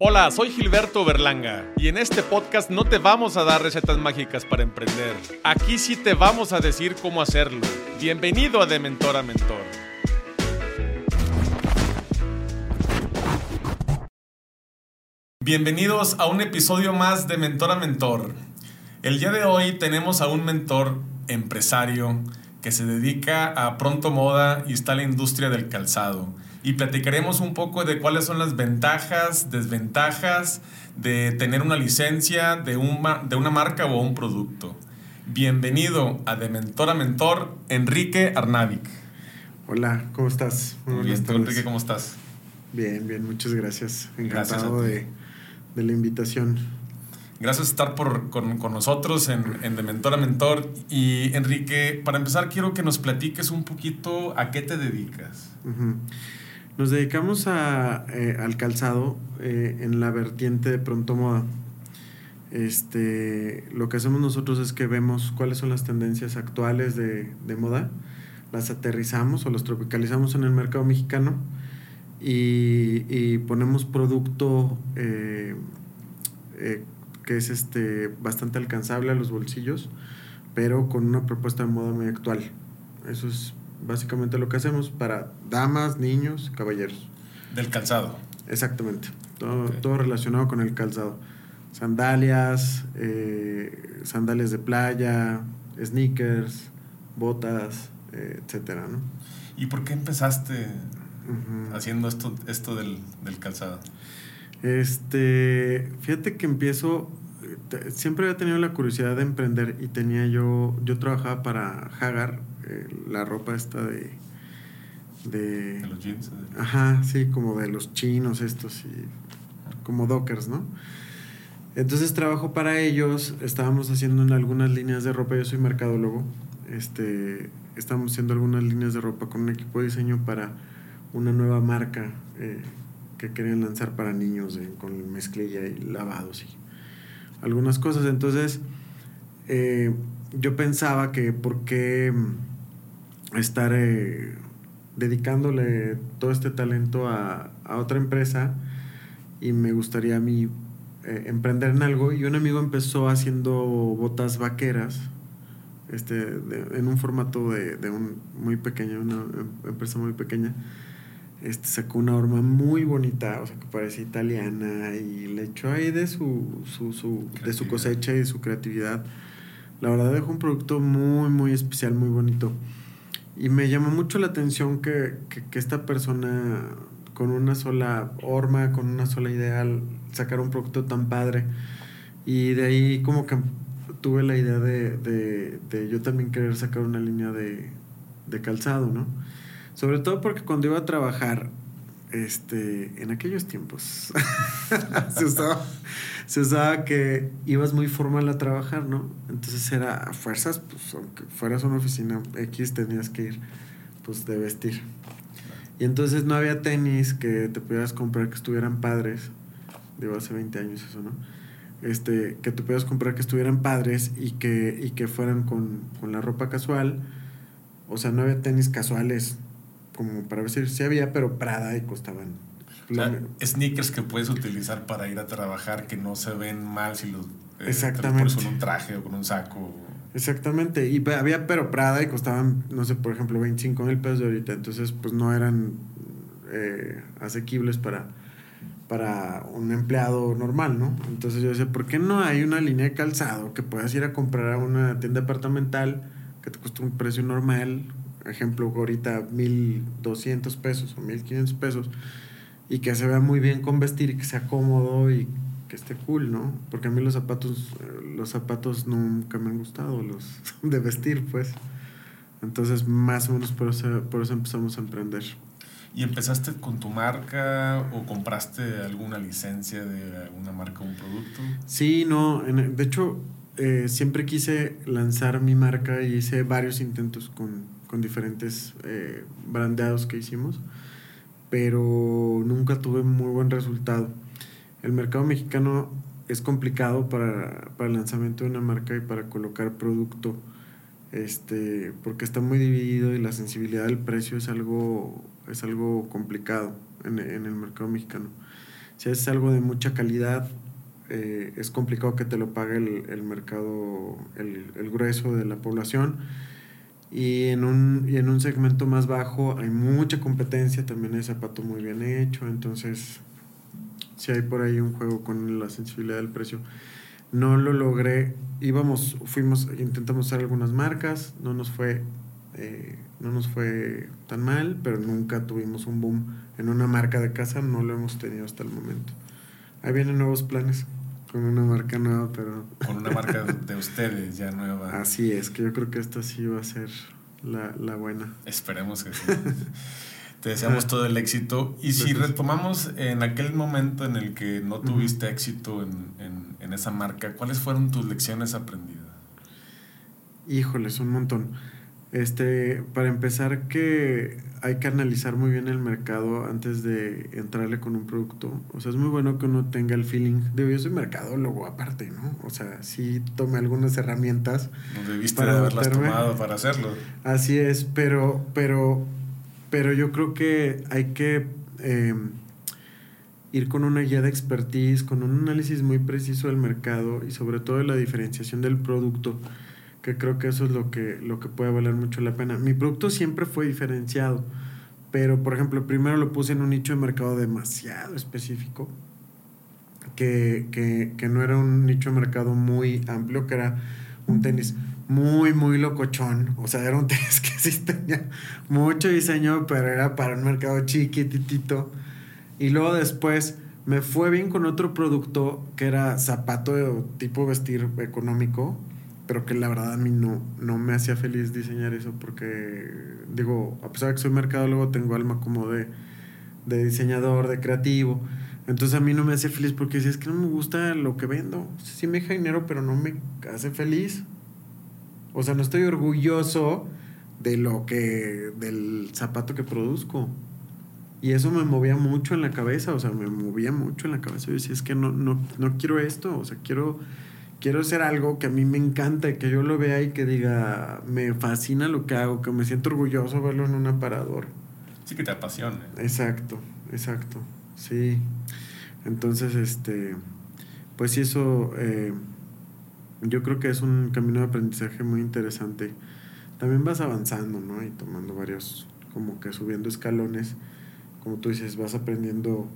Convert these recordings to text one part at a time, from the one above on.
Hola, soy Gilberto Berlanga y en este podcast no te vamos a dar recetas mágicas para emprender. Aquí sí te vamos a decir cómo hacerlo. Bienvenido a De Mentor a Mentor. Bienvenidos a un episodio más de Mentor a Mentor. El día de hoy tenemos a un mentor empresario que se dedica a pronto moda y está en la industria del calzado y platicaremos un poco de cuáles son las ventajas, desventajas de tener una licencia de, de una marca o un producto. Bienvenido a De Mentor a Mentor, Enrique Arnavic. Hola, ¿cómo estás? Muy bien, Enrique, ¿cómo estás? Bien, bien, muchas gracias. Encantado de, de, la invitación. Gracias por estar por, con, con, nosotros en, en, De Mentor a Mentor. Y Enrique, para empezar, quiero que nos platiques un poquito a qué te dedicas. Nos dedicamos a, eh, al calzado eh, en la vertiente de pronto moda. Este, lo que hacemos nosotros es que vemos cuáles son las tendencias actuales de, de moda, las aterrizamos o las tropicalizamos en el mercado mexicano y, y ponemos producto eh, que es este, bastante alcanzable a los bolsillos, pero con una propuesta de moda muy actual. Eso es básicamente lo que hacemos para damas, niños, caballeros. Del calzado. Exactamente, todo, todo relacionado con el calzado. Sandalias, eh, sandalias de playa, sneakers, botas, eh, etcétera, ¿no? ¿Y por qué empezaste haciendo esto, esto del, del, calzado? Este, fíjate que empiezo, siempre había tenido la curiosidad de emprender y tenía yo, yo trabajaba para Hagar, eh, la ropa esta de, de... los jeans. Ajá, sí, como de los chinos estos y como dockers, ¿no? Entonces trabajo para ellos, estábamos haciendo en algunas líneas de ropa, yo soy mercadólogo, este, estábamos haciendo algunas líneas de ropa con un equipo de diseño para una nueva marca eh, que querían lanzar para niños con mezclilla y lavados y algunas cosas. Entonces, eh, yo pensaba que por qué estar eh, dedicándole todo este talento a, otra empresa y me gustaría a mí eh, emprender en algo y un amigo empezó haciendo botas vaqueras este, en un formato de, un muy pequeño, una empresa muy pequeña. Este, sacó una horma muy bonita, o sea, que parece italiana y le echó ahí de su, su, de su cosecha y de su creatividad. La verdad dejó un producto muy, muy especial, muy bonito. Y me llamó mucho la atención que, que, esta persona con una sola horma, con una sola idea, sacar un producto tan padre. Y de ahí como que tuve la idea de, de, de yo también querer sacar una línea de, de, calzado, ¿no? Sobre todo porque cuando iba a trabajar, este, en aquellos tiempos, se usaba se usaba que ibas muy formal a trabajar, ¿no? Entonces era a fuerzas, pues aunque fueras una oficina X tenías que ir pues de vestir. Y entonces no había tenis que te pudieras comprar que estuvieran padres. Digo, hace 20 años eso, ¿no? Este, que te pudieras comprar que estuvieran padres y que, y que fueran con, con la ropa casual. O sea, no había tenis casuales como para vestir. Sí había, pero Prada y costaban sneakers que puedes utilizar para ir a trabajar que no se ven mal si los eh, Exactamente. con un traje o con un saco. Exactamente. Y había pero Prada y costaban, no sé, por ejemplo, 25 mil pesos de ahorita. Entonces, pues no eran eh, asequibles para, para un empleado normal, ¿no? Entonces yo decía, ¿por qué no hay una línea de calzado que puedas ir a comprar a una tienda departamental que te cuesta un precio normal? Ejemplo, ahorita 1.200 pesos o 1.500 pesos y que se vea muy bien con vestir y que sea cómodo y que esté cool, ¿no? Porque a mí los zapatos, eh, los zapatos nunca me han gustado, los de vestir, pues. Entonces, más o menos por eso, por eso empezamos a emprender. ¿Y empezaste con tu marca o compraste alguna licencia de alguna marca o un producto? Sí, no. de hecho, eh, siempre quise lanzar mi marca y hice varios intentos con, con diferentes eh, brandeados que hicimos pero nunca tuve muy buen resultado. El mercado mexicano es complicado para, para, el lanzamiento de una marca y para colocar producto, este, porque está muy dividido y la sensibilidad del precio es algo, es algo complicado en, en el mercado mexicano. Si haces algo de mucha calidad, eh, es complicado que te lo pague el, mercado, el, el, grueso de la población. Y en, un, y en un segmento más bajo hay mucha competencia, también hay zapato muy bien hecho, entonces si hay por ahí un juego con la sensibilidad del precio. No lo logré, íbamos, fuimos, intentamos hacer algunas marcas, no nos fue, eh, no nos fue tan mal, pero nunca tuvimos un boom en una marca de casa, no lo hemos tenido hasta el momento. Ahí vienen nuevos planes con una marca nueva, pero... Con una marca de ustedes ya nueva. Así es, que yo creo que esta sí va a ser la, la buena. Esperemos que sí. Te deseamos todo el éxito. Y si retomamos en aquel momento en el que no tuviste éxito en, en, en, esa marca, ¿cuáles fueron tus lecciones aprendidas? Híjoles, un montón. Este, para empezar que hay que analizar muy bien el mercado antes de entrarle con un producto. O sea, es muy bueno que uno tenga el feeling. Digo, yo soy mercadólogo aparte, ¿no? O sea, sí tomé algunas herramientas. No debiste para de haberlas tomado para hacerlo. Así es, pero, pero, pero yo creo que hay que em, ir con una guía de expertise, con un análisis muy preciso del mercado y sobre todo de la diferenciación del producto que creo que eso es lo que, lo que puede valer mucho la pena. Mi producto siempre fue diferenciado, pero por ejemplo, primero lo puse en un nicho de mercado demasiado específico, que, que, que no era un nicho de mercado muy amplio, que era un tenis muy, muy locochón. O sea, era un tenis que sí tenía mucho diseño, pero era para un mercado chiquititito. Y luego después me fue bien con otro producto que era zapato de tipo vestir económico pero que la verdad a mí no, no me hacía feliz diseñar eso porque, digo, a pesar de que soy mercadólogo, tengo alma como de, de diseñador, de creativo. Entonces a mí no me hacía feliz porque decía, es que no me gusta lo que vendo. Sí me deja dinero, pero no me hace feliz. O sea, no estoy orgulloso de lo que, del zapato que produzco. Y eso me movía mucho en la cabeza, o sea, me movía mucho en la cabeza. Yo decía, es que no, no, no quiero esto, o sea, quiero quiero hacer algo que a mí me encanta, que yo lo vea y que diga, me fascina lo que hago, que me siento orgulloso verlo en un aparador. Sí, que te apasione. Exacto, exacto, sí. Entonces, este, pues sí, eso, eh, yo creo que es un camino de aprendizaje muy interesante. También vas avanzando, ¿no? Y tomando varios, como que subiendo escalones, como tú dices, vas aprendiendo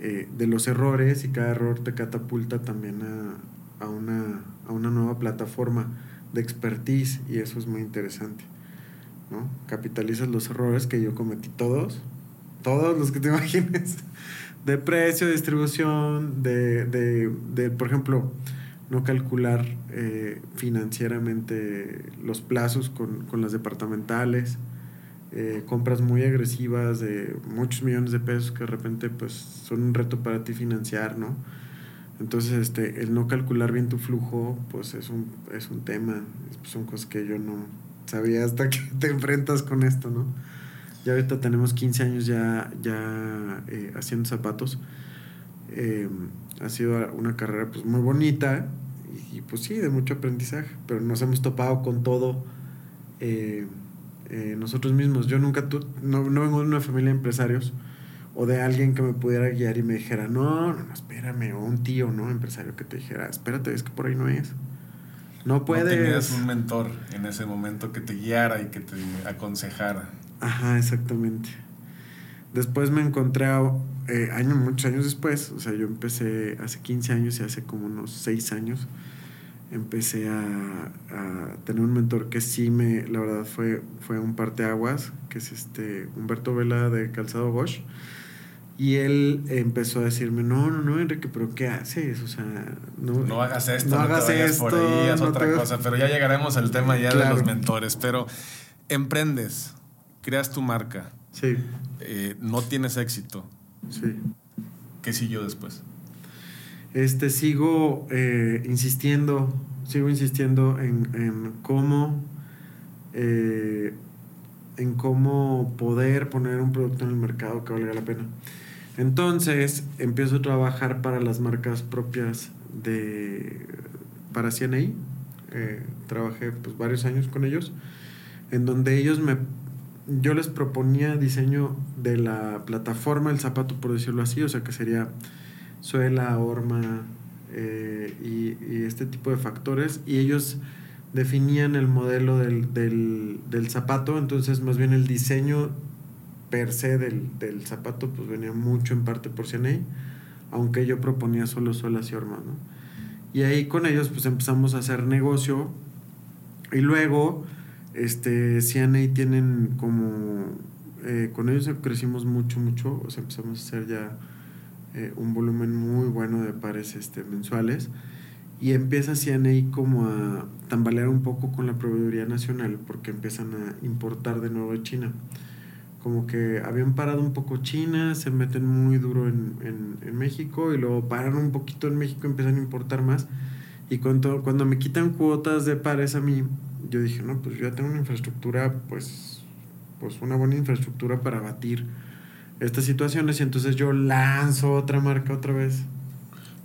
eh, de los errores y cada error te catapulta también a, a una, a una nueva plataforma de expertise y eso es muy interesante. ¿no? Capitalizas los errores que yo cometí todos, todos los que te imagines, de precio, distribución, de, de, de por ejemplo, no calcular eh, financieramente los plazos con, con las departamentales, eh, compras muy agresivas de muchos millones de pesos que de repente pues son un reto para ti financiar, ¿no? Entonces, este, el no calcular bien tu flujo, pues es un, es un tema, son cosas que yo no sabía hasta que te enfrentas con esto, ¿no? Ya ahorita tenemos 15 años ya, ya eh, haciendo zapatos. Eh, ha sido una carrera pues muy bonita y, pues sí, de mucho aprendizaje, pero nos hemos topado con todo eh, nosotros mismos. Yo nunca, tu, no, no vengo de una familia de empresarios, o de alguien que me pudiera guiar y me dijera, no, no, espérame, o un tío, ¿no? Empresario que te dijera, espérate, es que por ahí no es. No puedes. No tenías un mentor en ese momento que te guiara y que te aconsejara. Ajá, exactamente. Después me encontré, eh, años, muchos años después, o sea, yo empecé hace 15 años y hace como unos 6 años, empecé a, a, tener un mentor que sí me, la verdad, fue, fue un parteaguas, que es este Humberto Vela de Calzado Bosch y él empezó a decirme, no, no, no, Enrique, pero ¿qué haces? O sea, no, no hagas esto, no, hagas esto, por ahí, haz otra cosa. Pero ya llegaremos al tema ya de los mentores. Pero emprendes, creas tu marca. Sí. Eh, no tienes éxito. Sí. ¿Qué siguió después? Este, sigo eh, insistiendo, sigo insistiendo en, en cómo... Eh, en cómo poder poner un producto en el mercado que valga la pena. Entonces empiezo a trabajar para las marcas propias de para CNI. Eh, trabajé pues varios años con ellos, en donde ellos me yo les proponía diseño de la plataforma el zapato, por decirlo así, o sea que sería suela, horma eh, y, este tipo de factores. Y ellos definían el modelo del, del, zapato, entonces más bien el diseño per se del, del, zapato pues venía mucho en parte por CNA, aunque yo proponía solo suelas y horma, ¿no? Y ahí con ellos pues empezamos a hacer negocio y luego este CNA tienen como eh, con ellos crecimos mucho mucho, o sea, empezamos a hacer ya eh, un volumen muy bueno de pares este, mensuales y empieza CNA como a tambalear un poco con la proveeduría nacional porque empiezan a importar de nuevo de China. Como que habían parado un poco China, se meten muy duro en, en, México y luego paran un poquito en México y empiezan a importar más. Y cuando, cuando me quitan cuotas de pares a mí, yo dije, no, pues yo ya tengo una infraestructura, pues, pues una buena infraestructura para batir estas situaciones y entonces yo lanzo otra marca otra vez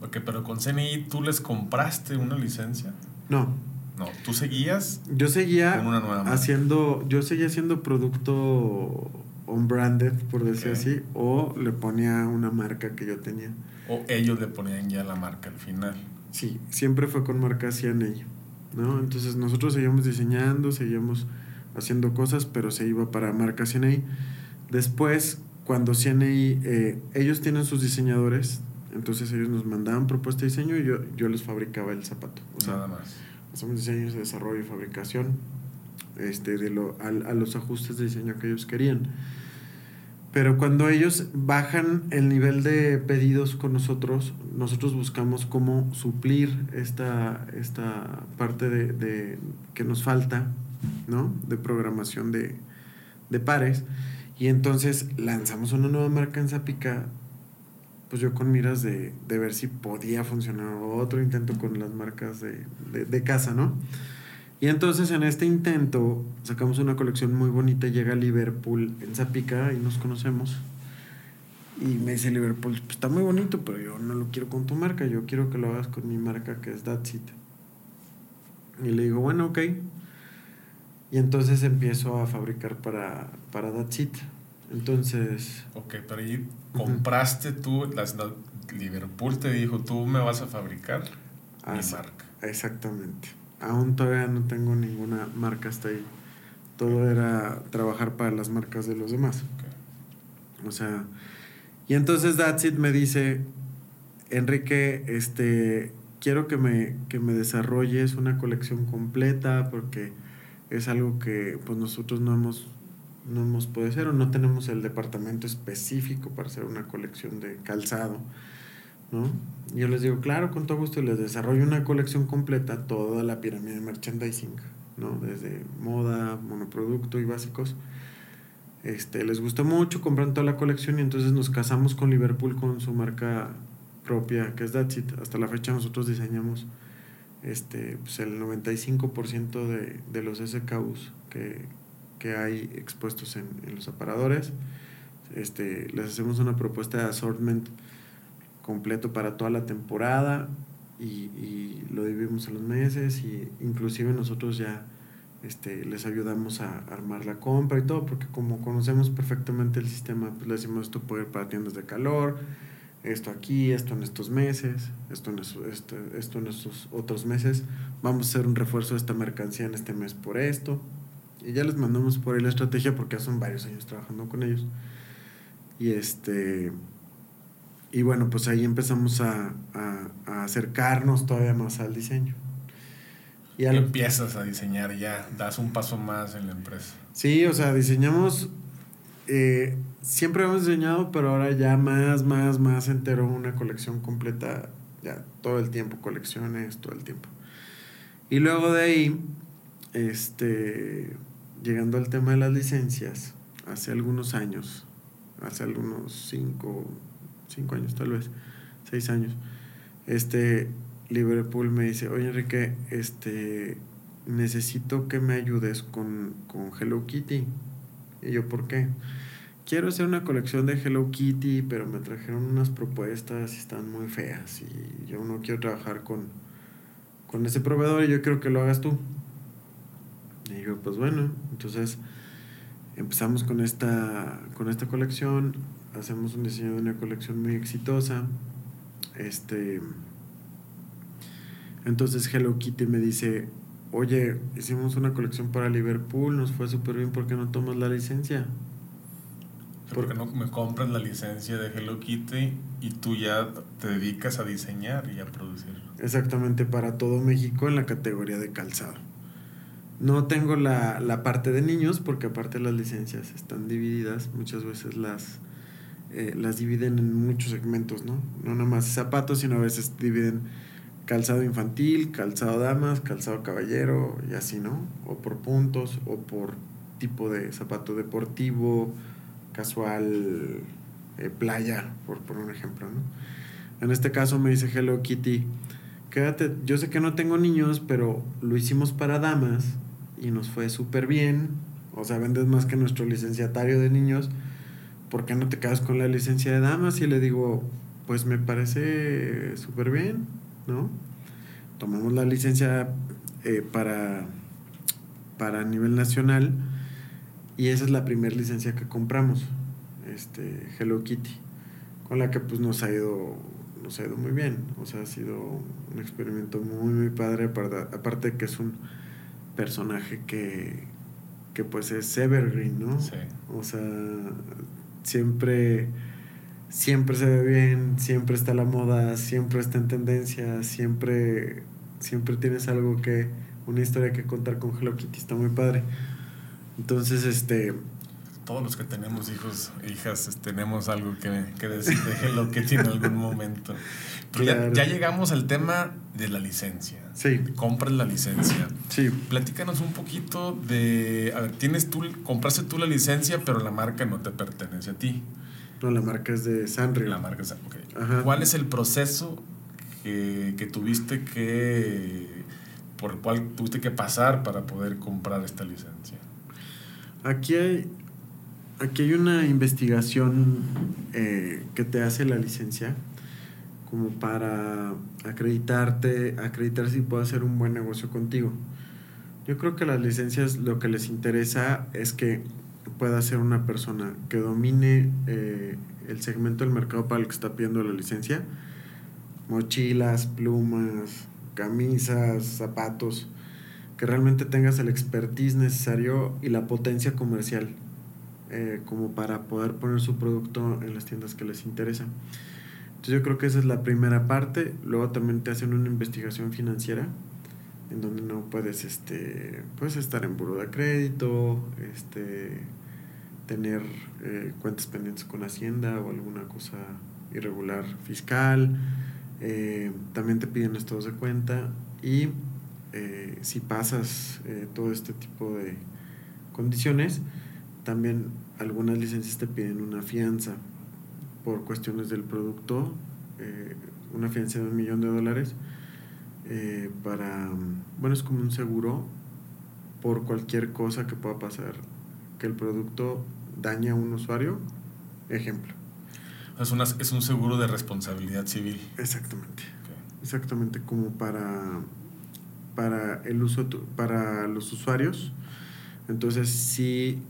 Ok, pero con CNI tú les compraste una licencia. No. No, tú seguías. Yo seguía haciendo, yo seguía haciendo producto on branded, por decir así, o le ponía una marca que yo tenía. O ellos le ponían ya la marca al final. Sí, siempre fue con marca CNI, ¿no? Entonces nosotros seguíamos diseñando, seguíamos haciendo cosas, pero se iba para marca CNI. Después, cuando CNI, eh, ellos tienen sus diseñadores, entonces ellos nos mandaban propuesta de diseño y yo, yo les fabricaba el zapato. Nada más. Hacemos diseños de desarrollo y fabricación este, de lo, a, a, los ajustes de diseño que ellos querían. Pero cuando ellos bajan el nivel de pedidos con nosotros, nosotros buscamos cómo suplir esta, esta parte de, de que nos falta, ¿no? De programación de, de pares. Y entonces lanzamos una nueva marca en Zapica pues yo con miras de, ver si podía funcionar otro intento con las marcas de, casa, ¿no? Y entonces en este intento sacamos una colección muy bonita, llega a Liverpool en Zapica y nos conocemos. Y me dice Liverpool, pues está muy bonito, pero yo no lo quiero con tu marca, yo quiero que lo hagas con mi marca que es That's It. Y le digo, bueno, ok. Y entonces empiezo a fabricar para, para That's It. Entonces. Ok, pero ahí compraste tú, las, Liverpool te dijo, tú me vas a fabricar mi marca. Exactamente. Aún todavía no tengo ninguna marca hasta ahí. Todo era trabajar para las marcas de los demás. O sea, y entonces That's It me dice, Enrique, este, quiero que me, que me desarrolles una colección completa porque es algo que pues nosotros no hemos no hemos podido hacer o no tenemos el departamento específico para hacer una colección de calzado. ¿No? Yo les digo, claro, con todo gusto, les desarrollo una colección completa, toda la pirámide de merchandising, ¿no? desde moda, monoproducto y básicos. Este, les gusta mucho, compran toda la colección y entonces nos casamos con Liverpool con su marca propia, que es That's It. Hasta la fecha nosotros diseñamos este, pues el 95% de, de los SKUs que, que hay expuestos en, los aparadores. Este, les hacemos una propuesta de assortment completo para toda la temporada y, lo dividimos en los meses y inclusive nosotros ya este, les ayudamos a armar la compra y todo porque como conocemos perfectamente el sistema pues le decimos esto puede ir para tiendas de calor esto aquí, esto en estos meses, esto en, esto, esto en estos otros meses, vamos a hacer un refuerzo de esta mercancía en este mes por esto, y ya les mandamos por ahí la estrategia porque ya son varios años trabajando con ellos. Y este. Y bueno, pues ahí empezamos a, acercarnos todavía más al diseño. Y empiezas a diseñar ya, das un paso más en la empresa. Sí, o sea, diseñamos. Eh, siempre hemos diseñado, pero ahora ya más, más, más entero una colección completa, ya todo el tiempo, colecciones, todo el tiempo. Y luego de ahí, este llegando al tema de las licencias, hace algunos años, hace algunos cinco, cinco años tal vez, seis años, este Liverpool me dice, oye Enrique, este necesito que me ayudes con, con Hello Kitty. Y yo, ¿por qué? Quiero hacer una colección de Hello Kitty, pero me trajeron unas propuestas y están muy feas. Y yo no quiero trabajar con, con ese proveedor y yo quiero que lo hagas tú. Y yo, pues bueno, entonces empezamos con esta, con esta colección, hacemos un diseño de una colección muy exitosa. Este. Entonces Hello Kitty me dice, oye, hicimos una colección para Liverpool, nos fue súper bien, ¿por qué no tomas la licencia? ¿Por qué no me compras la licencia de Hello Kitty y tú ya te dedicas a diseñar y a producir? Exactamente, para todo México en la categoría de calzado. No tengo la, la parte de niños porque aparte las licencias están divididas, muchas veces las, eh, las dividen en muchos segmentos, ¿no? No nada más zapatos, sino a veces dividen calzado infantil, calzado damas, calzado caballero y así, ¿no? O por puntos o por tipo de zapato deportivo, casual, eh, playa, por, por un ejemplo, ¿no? En este caso me dice Hello Kitty, quédate, yo sé que no tengo niños, pero lo hicimos para damas y nos fue súper bien, o sea, vendes más que nuestro licenciatario de niños, ¿por qué no te quedas con la licencia de damas? Y le digo, pues me parece súper bien, ¿no? Tomamos la licencia eh, para, para nivel nacional y esa es la primera licencia que compramos, este, Hello Kitty, con la que pues nos ha ido, nos ha ido muy bien, o sea, ha sido un experimento muy, muy padre, aparte de que es un personaje que, que pues es evergreen, ¿no? Sí. O sea, siempre siempre se ve bien, siempre está la moda, siempre está en tendencia, siempre, siempre tienes algo que, una historia que contar con Hello está muy padre. Entonces, este... Todos los que tenemos hijos e hijas tenemos algo que, que decir de Hello Kitty en algún momento. ya, ya, llegamos al tema de la licencia. Sí. Compras la licencia. Sí. Platícanos un poquito de... A ver, tienes tú, compraste tú la licencia, pero la marca no te pertenece a ti. No, la marca es de Sanrio. La marca es okay. ¿Cuál es el proceso que, que, tuviste que. por el cual tuviste que pasar para poder comprar esta licencia? Aquí hay. Aquí hay una investigación eh, que te hace la licencia como para acreditarte, acreditar si puedo hacer un buen negocio contigo. Yo creo que las licencias lo que les interesa es que pueda ser una persona que domine eh, el segmento del mercado para el que está pidiendo la licencia, mochilas, plumas, camisas, zapatos, que realmente tengas el expertise necesario y la potencia comercial eh, como para poder poner su producto en las tiendas que les interesa. Entonces yo creo que esa es la primera parte. Luego también te hacen una investigación financiera en donde no puedes este puedes estar en buro de crédito, este tener eh, cuentas pendientes con Hacienda o alguna cosa irregular fiscal. Eh, también te piden estados de cuenta y eh, si pasas todo este tipo de condiciones, también algunas licencias te piden una fianza por cuestiones del producto, una fianza de un millón de dólares para, bueno, es como un seguro por cualquier cosa que pueda pasar, que el producto daña a un usuario, ejemplo. Es, una, es un seguro de responsabilidad civil. Exactamente. Exactamente, como para, para el uso para los usuarios. Entonces, si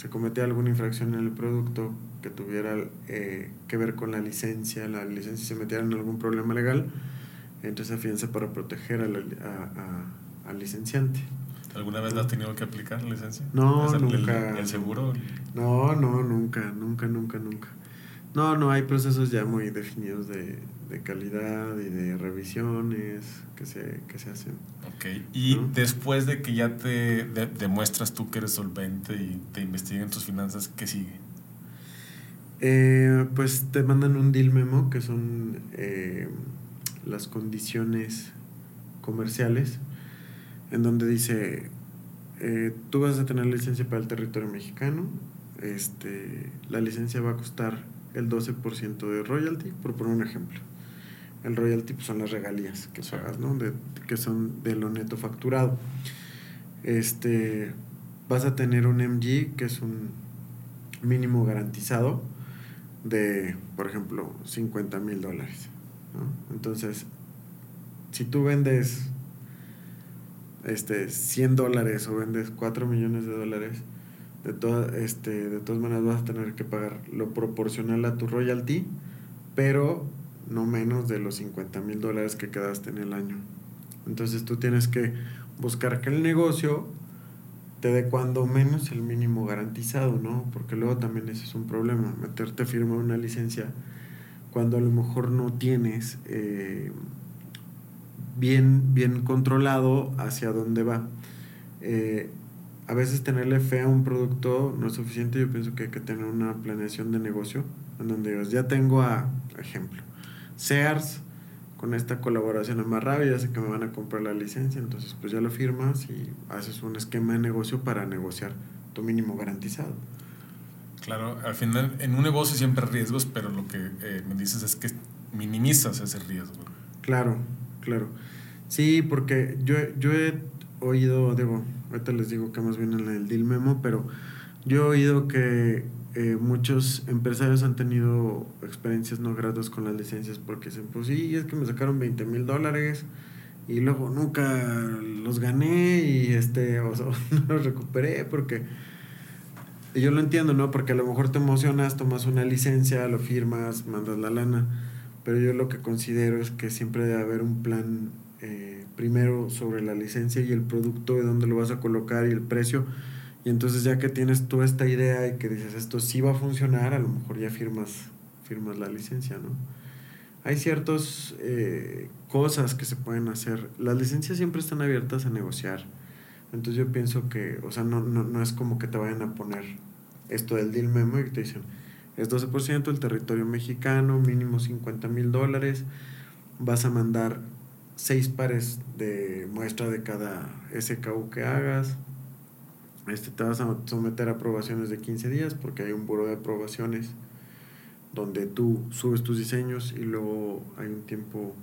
se comete alguna infracción en el producto que tuviera eh, que ver con la licencia, la licencia se metiera en algún problema legal, entonces afianza para proteger al licenciante. ¿Alguna vez la has tenido que aplicar la licencia? No, nunca. El, seguro? No, no, nunca, nunca, nunca, nunca. No, no, hay procesos ya muy definidos de, de calidad y de revisiones que se, que se hacen. Ok, y después de que ya te demuestras tú que eres solvente y te investigan tus finanzas, ¿qué sigue? Eh, pues te mandan un deal memo, que son eh, las condiciones comerciales en donde dice, eh, tú vas a tener licencia para el territorio mexicano, este, la licencia va a costar el 12% de royalty, por poner un ejemplo. El royalty pues, son las regalías que pagas, ¿no? De, que son de lo neto facturado. Este, vas a tener un MG, que es un mínimo garantizado de, por ejemplo, 50 mil dólares. ¿no? Entonces, si tú vendes este, 100 dólares o vendes 4 millones de dólares, de, este, de todas maneras vas a tener que pagar lo proporcional a tu royalty, pero no menos de los 50 mil dólares que quedaste en el año. Entonces tú tienes que buscar que el negocio te dé cuando menos el mínimo garantizado, ¿no? Porque luego también ese es un problema, meterte a firmar una licencia cuando a lo mejor no tienes eh, bien, bien controlado hacia dónde va. Eh, a veces tenerle fe a un producto no es suficiente, yo pienso que hay que tener una planeación de negocio en donde digas, ya tengo a, ejemplo, Sears, con esta colaboración amarrada, ya sé que me van a comprar la licencia, entonces pues ya lo firmas y haces un esquema de negocio para negociar tu mínimo garantizado. Claro, al final en un negocio siempre hay riesgos, pero lo que eh, me dices es que minimizas ese riesgo. Claro, claro. Sí, porque yo, yo he oído, digo, ahorita les digo que más bien en el deal memo, pero yo he oído que eh, muchos empresarios han tenido experiencias no gratas con las licencias porque dicen, pues sí, es que me sacaron 20 mil dólares y luego nunca los gané y este, o sea, no los recuperé porque yo lo entiendo, ¿no? Porque a lo mejor te emocionas, tomas una licencia, lo firmas, mandas la lana, pero yo lo que considero es que siempre debe haber un plan eh, primero sobre la licencia y el producto, de dónde lo vas a colocar y el precio. Y entonces ya que tienes tú esta idea y que dices esto sí va a funcionar, a lo mejor ya firmas, firmas la licencia, ¿no? Hay ciertas eh, cosas que se pueden hacer. Las licencias siempre están abiertas a negociar. Entonces yo pienso que, o sea, no, no, no es como que te vayan a poner esto del deal memo y te dicen, es 12% el territorio mexicano, mínimo 50 mil dólares, vas a mandar seis pares de muestra de cada SKU que hagas. Este, te vas a someter a aprobaciones de 15 días porque hay un buro de aprobaciones donde tú subes tus diseños y luego hay un tiempo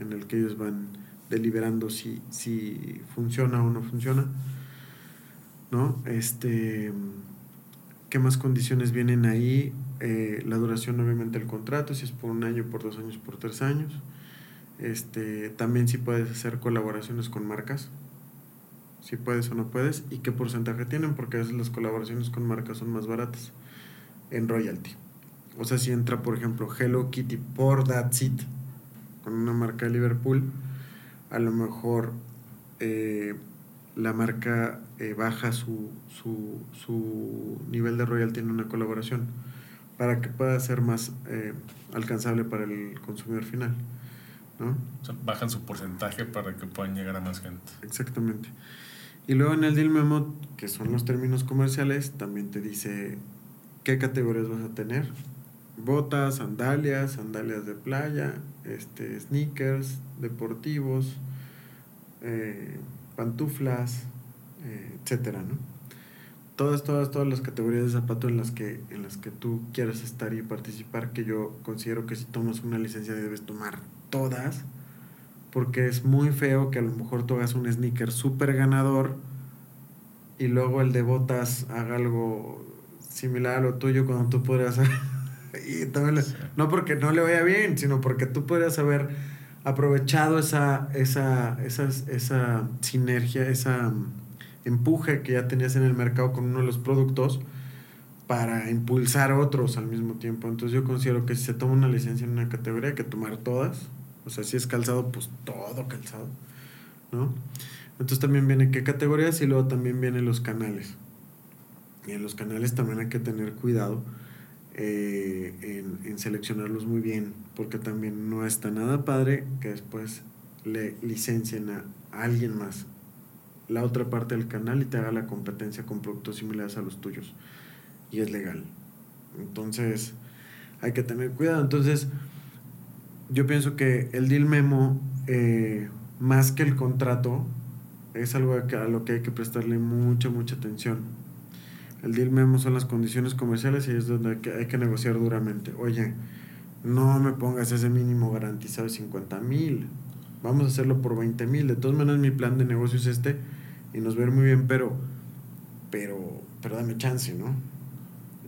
en el que ellos van deliberando si, si funciona o no funciona. ¿No? Este, ¿Qué más condiciones vienen ahí? Eh, la duración obviamente del contrato, si es por un año, por dos años, por tres años. Este, también si puedes hacer colaboraciones con marcas, si puedes o no puedes, y qué porcentaje tienen, porque a veces las colaboraciones con marcas son más baratas en royalty. O sea, si entra, por ejemplo, Hello Kitty por That's It, con una marca de Liverpool, a lo mejor eh, la marca eh, baja su, su, su, nivel de royalty en una colaboración para que pueda ser más eh, alcanzable para el consumidor final. ¿No? bajan su porcentaje para que puedan llegar a más gente. Exactamente. Y luego en el deal memo, que son los términos comerciales, también te dice qué categorías vas a tener. Botas, sandalias, sandalias de playa, este, sneakers, deportivos, eh, pantuflas, eh, etcétera, ¿no? Todas, todas, todas las categorías de zapato en las que, en las que tú quieras estar y participar, que yo considero que si tomas una licencia debes tomar todas, porque es muy feo que a lo mejor tú hagas un sneaker súper ganador y luego el de botas haga algo similar a lo tuyo cuando tú podrías y también no porque no le vaya bien, sino porque tú podrías haber aprovechado esa, esa, esa, esa sinergia, esa empuje que ya tenías en el mercado con uno de los productos para impulsar otros al mismo tiempo. Entonces yo considero que si se toma una licencia en una categoría hay que tomar todas o sea, si es calzado, pues todo calzado, ¿no? Entonces también viene qué categorías y luego también vienen los canales. Y en los canales también hay que tener cuidado eh, en, en, seleccionarlos muy bien, porque también no está nada padre que después le licencien a alguien más la otra parte del canal y te haga la competencia con productos similares a los tuyos. Y es legal. Entonces, hay que tener cuidado. Entonces, yo pienso que el deal memo, eh, más que el contrato, es algo a lo que hay que prestarle mucha, mucha atención. El deal memo son las condiciones comerciales y es donde hay que, hay que negociar duramente. Oye, no me pongas ese mínimo garantizado de 50 mil. Vamos a hacerlo por 20 mil. De todas maneras, mi plan de negocio es este y nos ver muy bien, pero, pero, pero dame chance, ¿no?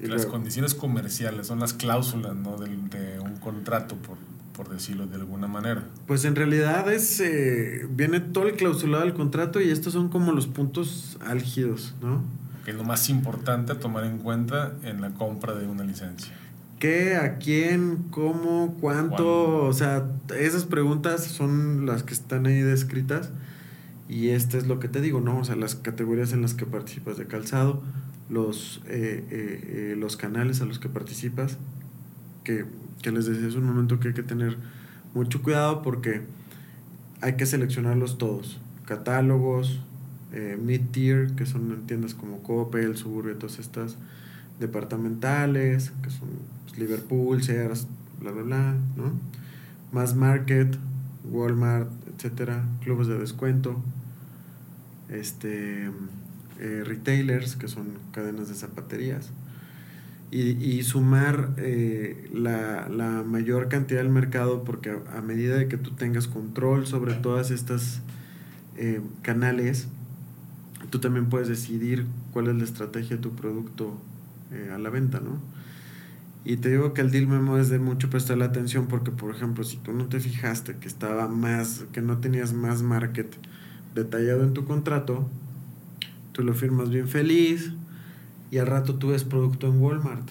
Las condiciones comerciales son las cláusulas ¿no? de, de un contrato, por, por decirlo de alguna manera. Pues en realidad es eh, viene todo el clausulado del contrato y estos son como los puntos álgidos, ¿no? Que es lo más importante a tomar en cuenta en la compra de una licencia. ¿Qué? ¿A quién? ¿Cómo? ¿Cuánto? O sea, esas preguntas son las que están ahí descritas. Y este es lo que te digo, ¿no? O sea, las categorías en las que participas de calzado, los, eh, eh, eh, los canales a los que participas, que, que les decía hace un momento que hay que tener mucho cuidado porque hay que seleccionarlos todos. Catálogos, mid-tier, que son tiendas como Coppel, Suburbia, todas estas, departamentales, que son pues, Liverpool, Sears, bla, bla, bla, ¿no? Más Market, Walmart, etcétera, clubes de descuento, este, eh, retailers, que son cadenas de zapaterías, y, sumar eh, la, la, mayor cantidad del mercado, porque a, medida de que tú tengas control sobre todas estas eh, canales, tú también puedes decidir cuál es la estrategia de tu producto a la venta, ¿no? Y te digo que el deal memo es de mucho prestar la atención porque, por ejemplo, si tú no te fijaste que estaba más, que no tenías más market detallado en tu contrato, tú lo firmas bien feliz y al rato tú ves producto en Walmart.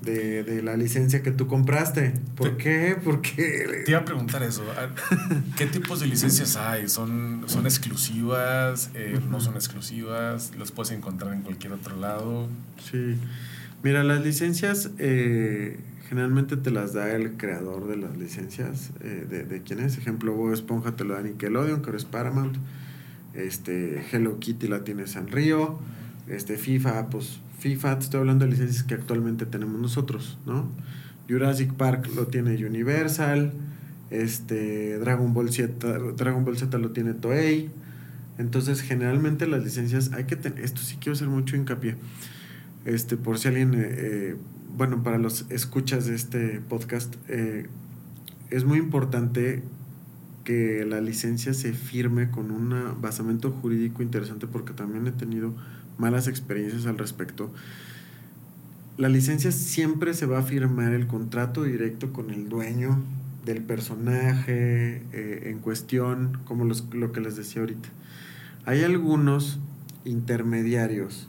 De, de la licencia que tú compraste. ¿Por qué? Porque... Te iba a preguntar eso. ¿Qué tipos de licencias hay? ¿Son, son exclusivas? Eh, ¿No son exclusivas? ¿Las puedes encontrar en cualquier otro lado? Sí. Mira, las licencias eh, generalmente te las da el creador de las licencias, eh, de, de quién es. Ejemplo, Bob Esponja te lo da Nickelodeon, que es Paramount. Este, Hello Kitty la tiene Sanrio. Este, FIFA, pues FIFA, te estoy hablando de licencias que actualmente tenemos nosotros, ¿no? Jurassic Park lo tiene Universal. Este, Dragon Ball Z, Dragon Ball Z lo tiene Toei. Entonces, generalmente las licencias hay que tener, esto sí quiero hacer mucho hincapié este, por si alguien, eh, eh, bueno, para los escuchas de este podcast, eh, es muy importante que la licencia se firme con un basamento jurídico interesante porque también he tenido malas experiencias al respecto. La licencia siempre se va a firmar el contrato directo con el dueño del personaje en cuestión, como lo que les decía ahorita. Hay algunos intermediarios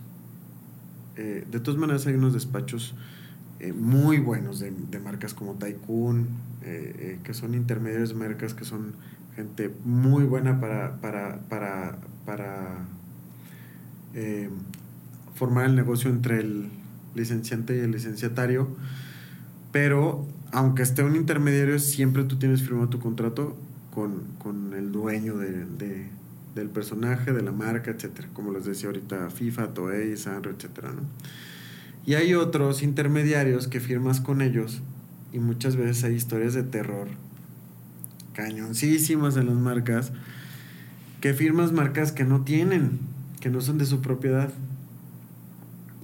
eh, de todas maneras hay unos despachos eh, muy buenos de, marcas como Tycoon, eh, que son intermediarios de marcas, que son gente muy buena para, para, para, para formar el negocio entre el licenciante y el licenciatario. Pero aunque esté un intermediario, siempre tú tienes firmado tu contrato con, con el dueño de, del personaje, de la marca, etcétera. Como les decía ahorita, FIFA, Toei, Sanro, etcétera, ¿no? Y hay otros intermediarios que firmas con ellos y muchas veces hay historias de terror cañoncísimas en las marcas que firmas marcas que no tienen, que no son de su propiedad.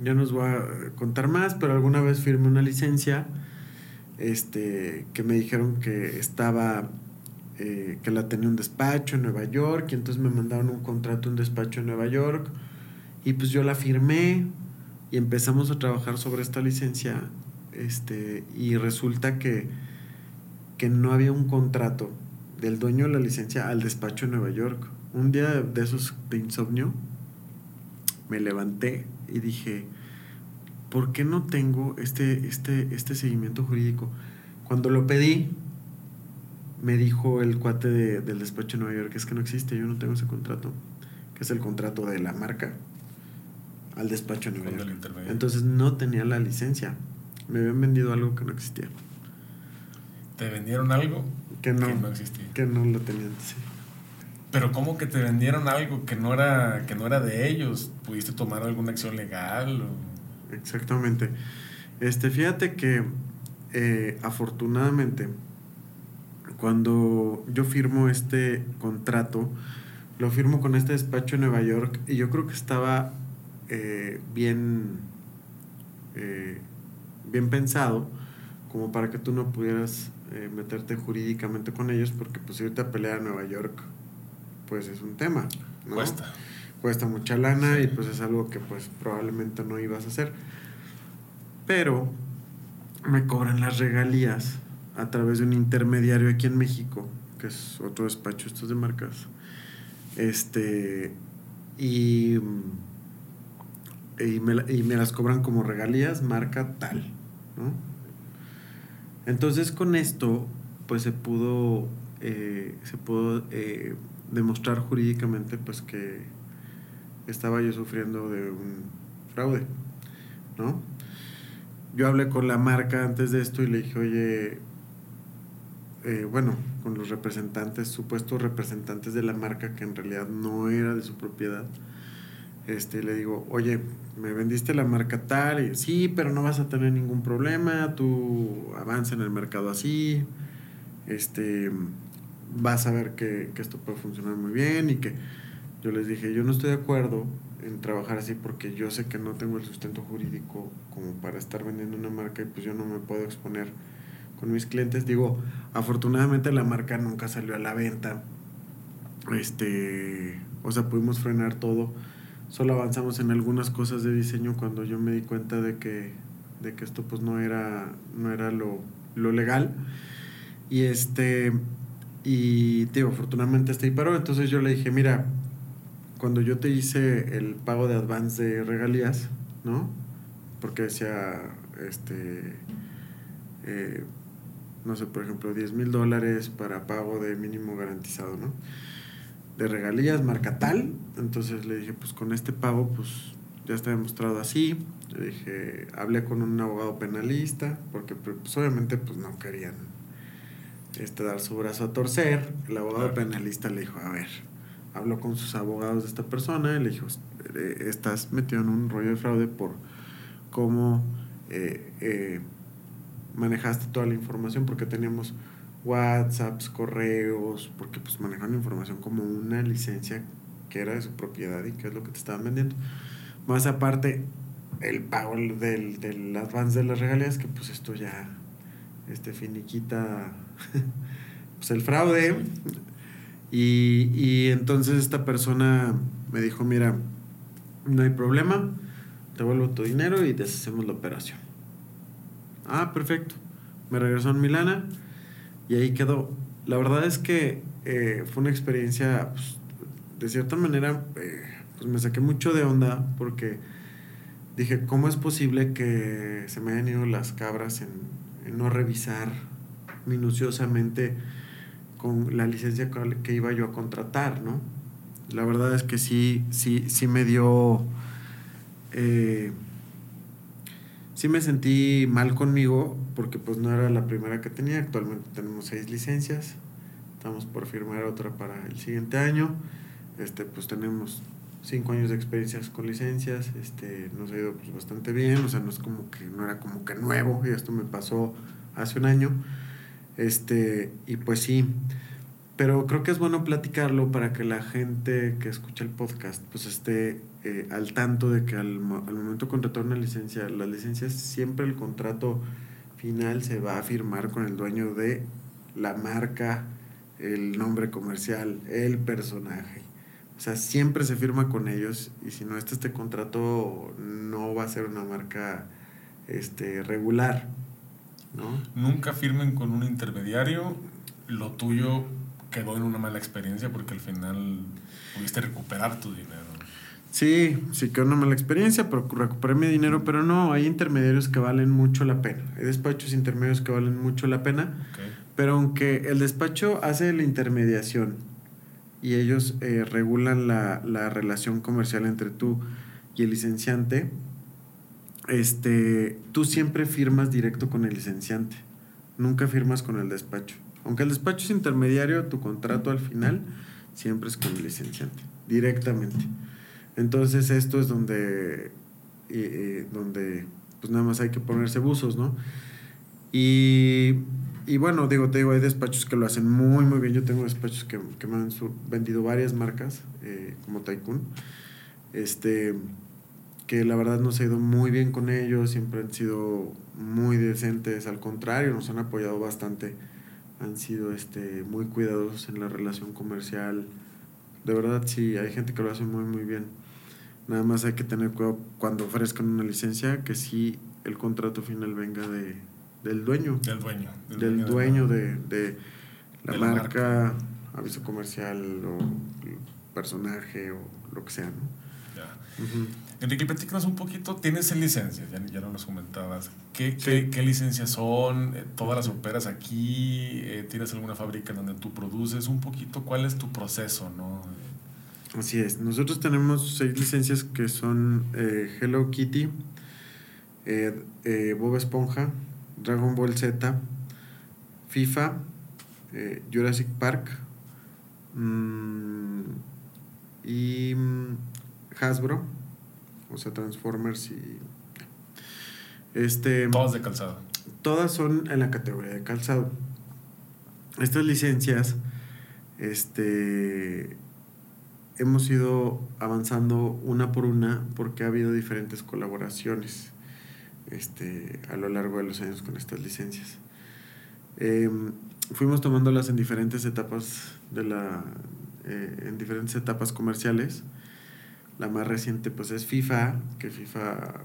Ya nos voy a contar más, pero alguna vez firmé una licencia este, que me dijeron que estaba eh, que la tenía un despacho en Nueva York y entonces me mandaron un contrato un despacho en Nueva York y pues yo la firmé y empezamos a trabajar sobre esta licencia este, y resulta que, que no había un contrato del dueño de la licencia al despacho en Nueva York. Un día de esos de insomnio me levanté y dije, ¿por qué no tengo este, este, este seguimiento jurídico? Cuando lo pedí, me dijo el cuate de, del despacho de Nueva York, es que no existe, yo no tengo ese contrato, que es el contrato de la marca al despacho de Nueva York. Entonces no tenía la licencia, me habían vendido algo que no existía. ¿Te vendieron algo que no, existía? Que no lo tenían, sí. Pero ¿cómo que te vendieron algo que no era, que no era de ellos? ¿Pudiste tomar alguna acción legal? Exactamente. Este, fíjate que eh, afortunadamente cuando yo firmo este contrato, lo firmo con este despacho en Nueva York y yo creo que estaba eh, bien, eh, bien pensado como para que tú no pudieras eh, meterte jurídicamente con ellos porque pues irte a pelear a Nueva York pues es un tema. Cuesta. Cuesta mucha lana y pues es algo que pues probablemente no ibas a hacer. Pero me cobran las regalías a través de un intermediario aquí en México, que es otro despacho, estos de marcas. Este, y, y, me, y me las cobran como regalías, marca tal. ¿No? Entonces con esto, pues se pudo, eh, se pudo eh, demostrar jurídicamente pues que estaba yo sufriendo de un fraude, ¿no? Yo hablé con la marca antes de esto y le dije, oye, eh, bueno, con los representantes, supuestos representantes de la marca que en realidad no era de su propiedad, este, le digo, oye, me vendiste la marca tal, y sí, pero no vas a tener ningún problema, tú avanza en el mercado así, este, vas a ver que, que esto puede funcionar muy bien y que yo les dije, yo no estoy de acuerdo en trabajar así porque yo sé que no tengo el sustento jurídico como para estar vendiendo una marca y pues yo no me puedo exponer con mis clientes. Digo, afortunadamente la marca nunca salió a la venta. Este, o sea, pudimos frenar todo. Solo avanzamos en algunas cosas de diseño cuando yo me di cuenta de que, de que esto pues no era, no era lo, lo legal. Y este, y digo, afortunadamente está ahí paró. Entonces yo le dije, mira, cuando yo te hice el pago de advance de regalías, ¿no? Porque decía, este, eh, no sé, por ejemplo, 10 mil dólares para pago de mínimo garantizado, ¿no? De regalías, marca tal. Entonces le dije, pues con este pago, pues ya está demostrado así. Le dije, hablé con un abogado penalista, porque pues, obviamente pues no querían este, dar su brazo a torcer. El abogado penalista le dijo, a ver, habló con sus abogados de esta persona y le dijo, eh, estás metido en un rollo de fraude por cómo... Eh, eh, manejaste toda la información porque teníamos WhatsApps, correos, porque pues manejaban información como una licencia que era de su propiedad y que es lo que te estaban vendiendo. Más aparte, el pago del, del advance de las regalías, que pues esto ya este finiquita pues el fraude. Y, y entonces esta persona me dijo, mira, no hay problema, te vuelvo tu dinero y deshacemos la operación. Ah, perfecto. Me regresó en Milana y ahí quedó. La verdad es que eh, fue una experiencia, pues, de cierta manera, eh, pues me saqué mucho de onda porque dije, ¿cómo es posible que se me hayan ido las cabras en, no revisar minuciosamente con la licencia que iba yo a contratar, ¿no? La verdad es que sí, sí, sí me dio... Eh, sí me sentí mal conmigo porque pues no era la primera que tenía. Actualmente tenemos seis licencias. Estamos por firmar otra para el siguiente año. Este, pues tenemos cinco años de experiencias con licencias. Este, nos ha ido pues, bastante bien. O sea, no es como que no era como que nuevo. Y esto me pasó hace un año. Este, y pues sí. Pero creo que es bueno platicarlo para que la gente que escucha el podcast pues esté eh, al tanto de que al, momento de contratar una licencia, las licencias siempre el contrato final se va a firmar con el dueño de la marca, el nombre comercial, el personaje. O sea, siempre se firma con ellos y si no está este contrato no va a ser una marca este, regular. Nunca firmen con un intermediario. Lo tuyo quedó en una mala experiencia porque al final pudiste recuperar tu dinero. Sí, sí quedó una mala experiencia, pero recuperé mi dinero, pero no, hay intermediarios que valen mucho la pena. Hay despachos intermedios que valen mucho la pena, pero aunque el despacho hace la intermediación y ellos eh, regulan la, la, relación comercial entre tú y el licenciante, este, tú siempre firmas directo con el licenciante, nunca firmas con el despacho. Aunque el despacho es intermediario, tu contrato al final siempre es con el licenciante, directamente. Entonces esto es donde, donde pues nada más hay que ponerse buzos, ¿no? Y, y, bueno, digo, te digo, hay despachos que lo hacen muy, muy bien. Yo tengo despachos que, que me han vendido varias marcas, eh, como Tycoon, este, que la verdad nos ha ido muy bien con ellos, siempre han sido muy decentes, al contrario, nos han apoyado bastante, han sido este, muy cuidadosos en la relación comercial. De verdad, sí, hay gente que lo hace muy, muy bien. Nada más hay que tener cuidado cuando ofrezcan una licencia que sí el contrato final venga de, del dueño. Del dueño. Del, dueño, de, de, la, marca, aviso comercial o personaje o lo que sea, ¿no? Ya. Enrique, platícanos un poquito. Tienes licencias, ya, ya no nos comentabas. ¿Qué, qué, licencias son? Eh, ¿Todas las operas aquí? Eh, ¿Tienes alguna fábrica donde tú produces? Un poquito, ¿cuál es tu proceso? ¿no? Así es. Nosotros tenemos seis licencias que son eh, Hello Kitty, Bob Esponja, Dragon Ball Z, FIFA, Jurassic Park mm, y mm, Hasbro o sea, Transformers y... Este, todas de calzado. Todas son en la categoría de calzado. Estas licencias, este, hemos ido avanzando una por una porque ha habido diferentes colaboraciones este, a lo largo de los años con estas licencias. Em, fuimos tomándolas en diferentes etapas de la, eh, en diferentes etapas comerciales la más reciente pues es FIFA, que FIFA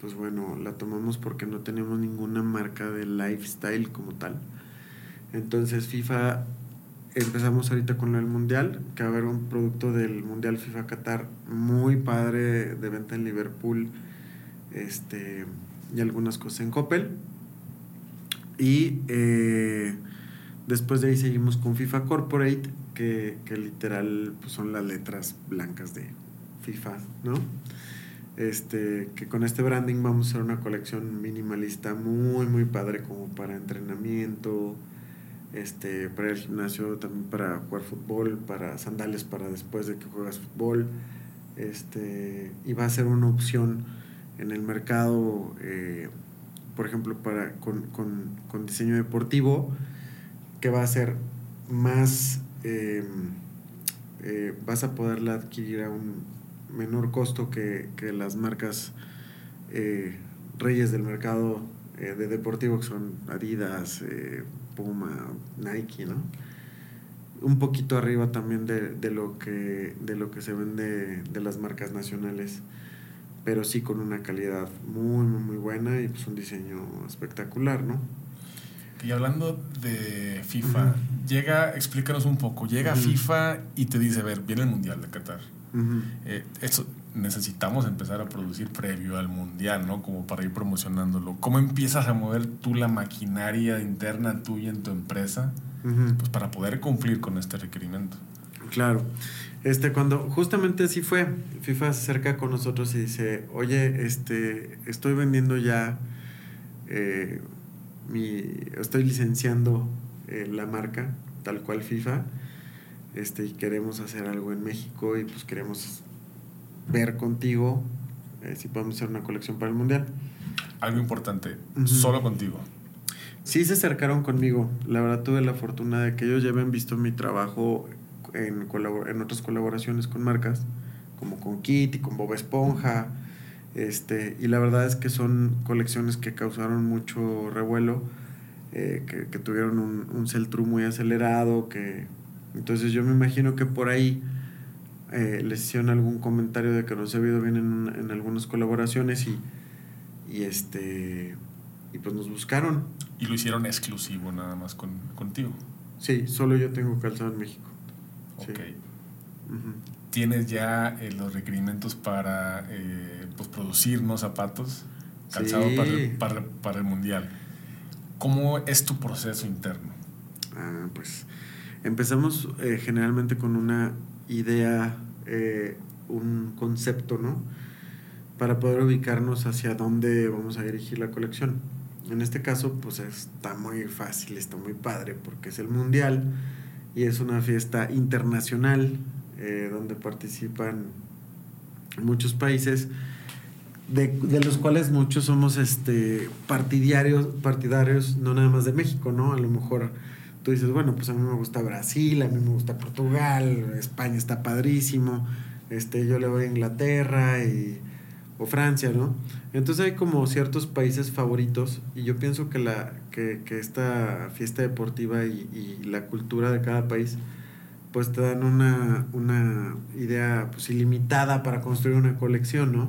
pues bueno, la tomamos porque no tenemos ninguna marca de lifestyle como tal. Entonces FIFA empezamos ahorita con el mundial, que va a haber un producto del mundial FIFA Qatar muy padre de venta en Liverpool, este y algunas cosas en Coppel. Y eh, después de ahí seguimos con FIFA Corporate, que, que literal pues, son las letras blancas de, FIFA, ¿no? Este, que con este branding vamos a hacer una colección minimalista muy, muy padre como para entrenamiento, este, para el gimnasio, también para jugar fútbol, para sandales para después de que juegas fútbol. Este, y va a ser una opción en el mercado, eh, por ejemplo, para, con, con, con, diseño deportivo, que va a ser más, em, eh, vas a poderla adquirir a un menor costo que, las marcas eh, reyes del mercado eh, de deportivo, que son Adidas, eh, Puma, Nike, ¿no? Un poquito arriba también de, lo que, de lo que se vende de las marcas nacionales, pero sí con una calidad muy, muy, muy buena y pues un diseño espectacular, ¿no? Y hablando de FIFA, llega, explícanos un poco, llega FIFA y te dice, a ver, viene el Mundial de Qatar eh, eso necesitamos empezar a producir previo al mundial, ¿no? Como para ir promocionándolo. ¿Cómo empiezas a mover tú la maquinaria interna tuya en tu empresa? Pues para poder cumplir con este requerimiento. Claro. Este, cuando justamente así fue, FIFA se acerca con nosotros y dice, oye, este, estoy vendiendo ya, eh, mi, estoy licenciando eh, la marca, tal cual FIFA este, y queremos hacer algo en México y pues queremos ver contigo eh, si podemos hacer una colección para el Mundial. Algo importante, solo contigo. Sí se acercaron conmigo. La verdad tuve la fortuna de que ellos ya habían visto mi trabajo en, en otras colaboraciones con marcas, como con Kit y con Bob Esponja. Este, y la verdad es que son colecciones que causaron mucho revuelo, eh, que, que, tuvieron un, un sell-through muy acelerado, que entonces yo me imagino que por ahí eh, les hicieron algún comentario de que no se ha ido bien en, en algunas colaboraciones y, y este y pues nos buscaron. Y lo hicieron exclusivo nada más con, contigo. Sí, solo yo tengo calzado en México. Ok. ¿Tienes ya eh, los requerimientos para eh, pues, producir zapatos? Calzado para, el, para, para el mundial. ¿Cómo es tu proceso interno? Ah, pues empezamos eh, generalmente con una idea, eh, un concepto, ¿no? Para poder ubicarnos hacia dónde vamos a dirigir la colección. En este caso, pues está muy fácil, está muy padre, porque es el Mundial y es una fiesta internacional eh, donde participan muchos países, de, de, los cuales muchos somos este, partidarios, partidarios, no nada más de México, ¿no? A lo mejor tú dices, bueno, pues a mí me gusta Brasil, a mí me gusta Portugal, España está padrísimo, este, yo le voy a Inglaterra y, o Francia, ¿no? Entonces hay como ciertos países favoritos y yo pienso que, la, que, que esta fiesta deportiva y, y, la cultura de cada país pues te dan una, una idea pues, ilimitada para construir una colección, ¿no?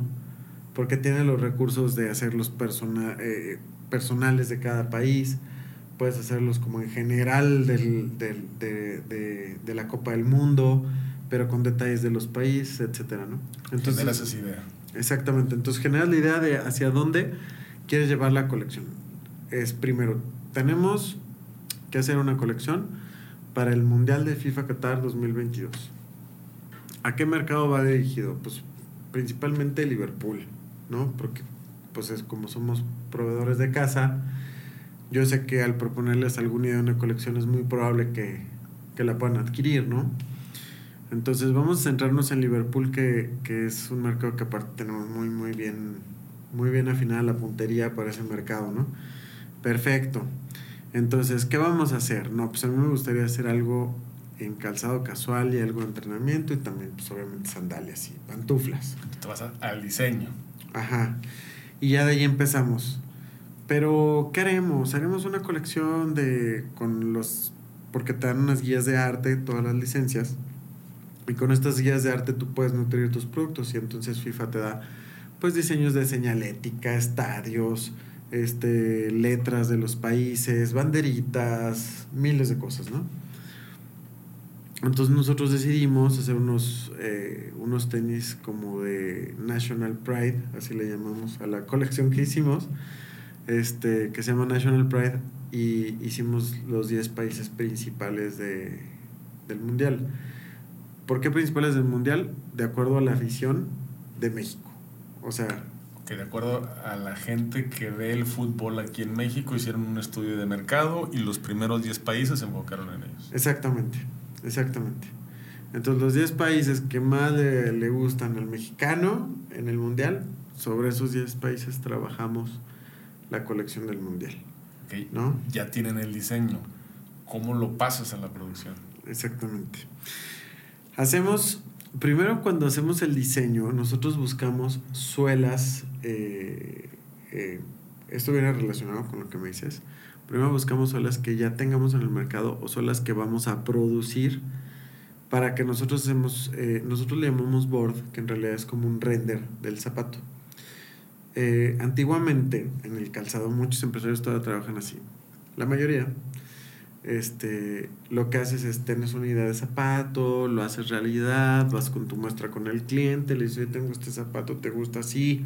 Porque tiene los recursos de hacer los persona, eh, personales de cada país, puedes hacerlos como en general del, del, de, de, de, la Copa del Mundo, pero con detalles de los países, etcétera, ¿no? Entonces, generas esa idea. Exactamente. Entonces generas la idea de hacia dónde quieres llevar la colección. Es primero, tenemos que hacer una colección para el Mundial de FIFA Qatar 2022. ¿A qué mercado va dirigido? Pues principalmente Liverpool, ¿no? Porque pues es como somos proveedores de casa, yo sé que al proponerles alguna idea de una colección es muy probable que, que la puedan adquirir, ¿no? Entonces vamos a centrarnos en Liverpool, que, que, es un mercado que aparte tenemos muy, muy bien, muy bien afinada la puntería para ese mercado, ¿no? Perfecto. Entonces, ¿qué vamos a hacer? No, pues a mí me gustaría hacer algo en calzado casual y algo de entrenamiento y también, pues obviamente, sandalias y pantuflas. Te vas al diseño. Ajá. Y ya de ahí empezamos. Pero, ¿qué haremos? Haremos una colección de. con los. porque te dan unas guías de arte, todas las licencias. Y con estas guías de arte tú puedes nutrir tus productos. Y entonces FIFA te da, pues, diseños de señalética, estadios, este, letras de los países, banderitas, miles de cosas, ¿no? Entonces nosotros decidimos hacer unos, eh, unos tenis como de National Pride, así le llamamos a la colección que hicimos, este, que se llama National Pride, y hicimos los 10 países principales de, del Mundial. ¿Por qué principales del Mundial? De acuerdo a la afición de México. O sea, que de acuerdo a la gente que ve el fútbol aquí en México, hicieron un estudio de mercado y los primeros 10 países se enfocaron en ellos. Exactamente, exactamente. Entonces los 10 países que más le, gustan al mexicano en el mundial, sobre esos 10 países trabajamos la colección del mundial. Okay. ¿no? Ya tienen el diseño. ¿Cómo lo pasas a la producción? Exactamente. Hacemos Primero, cuando hacemos el diseño, nosotros buscamos suelas. Eh, eh, esto viene relacionado con lo que me dices. Primero buscamos suelas que ya tengamos en el mercado o suelas que vamos a producir para que nosotros hacemos, eh, nosotros le llamamos board, que en realidad es como un render del zapato. Antiguamente, en el calzado, muchos empresarios todavía trabajan así. La mayoría este, lo que haces es tienes una idea de zapato, lo haces realidad, vas con tu muestra con el cliente, le dices, tengo este zapato, ¿te gusta así?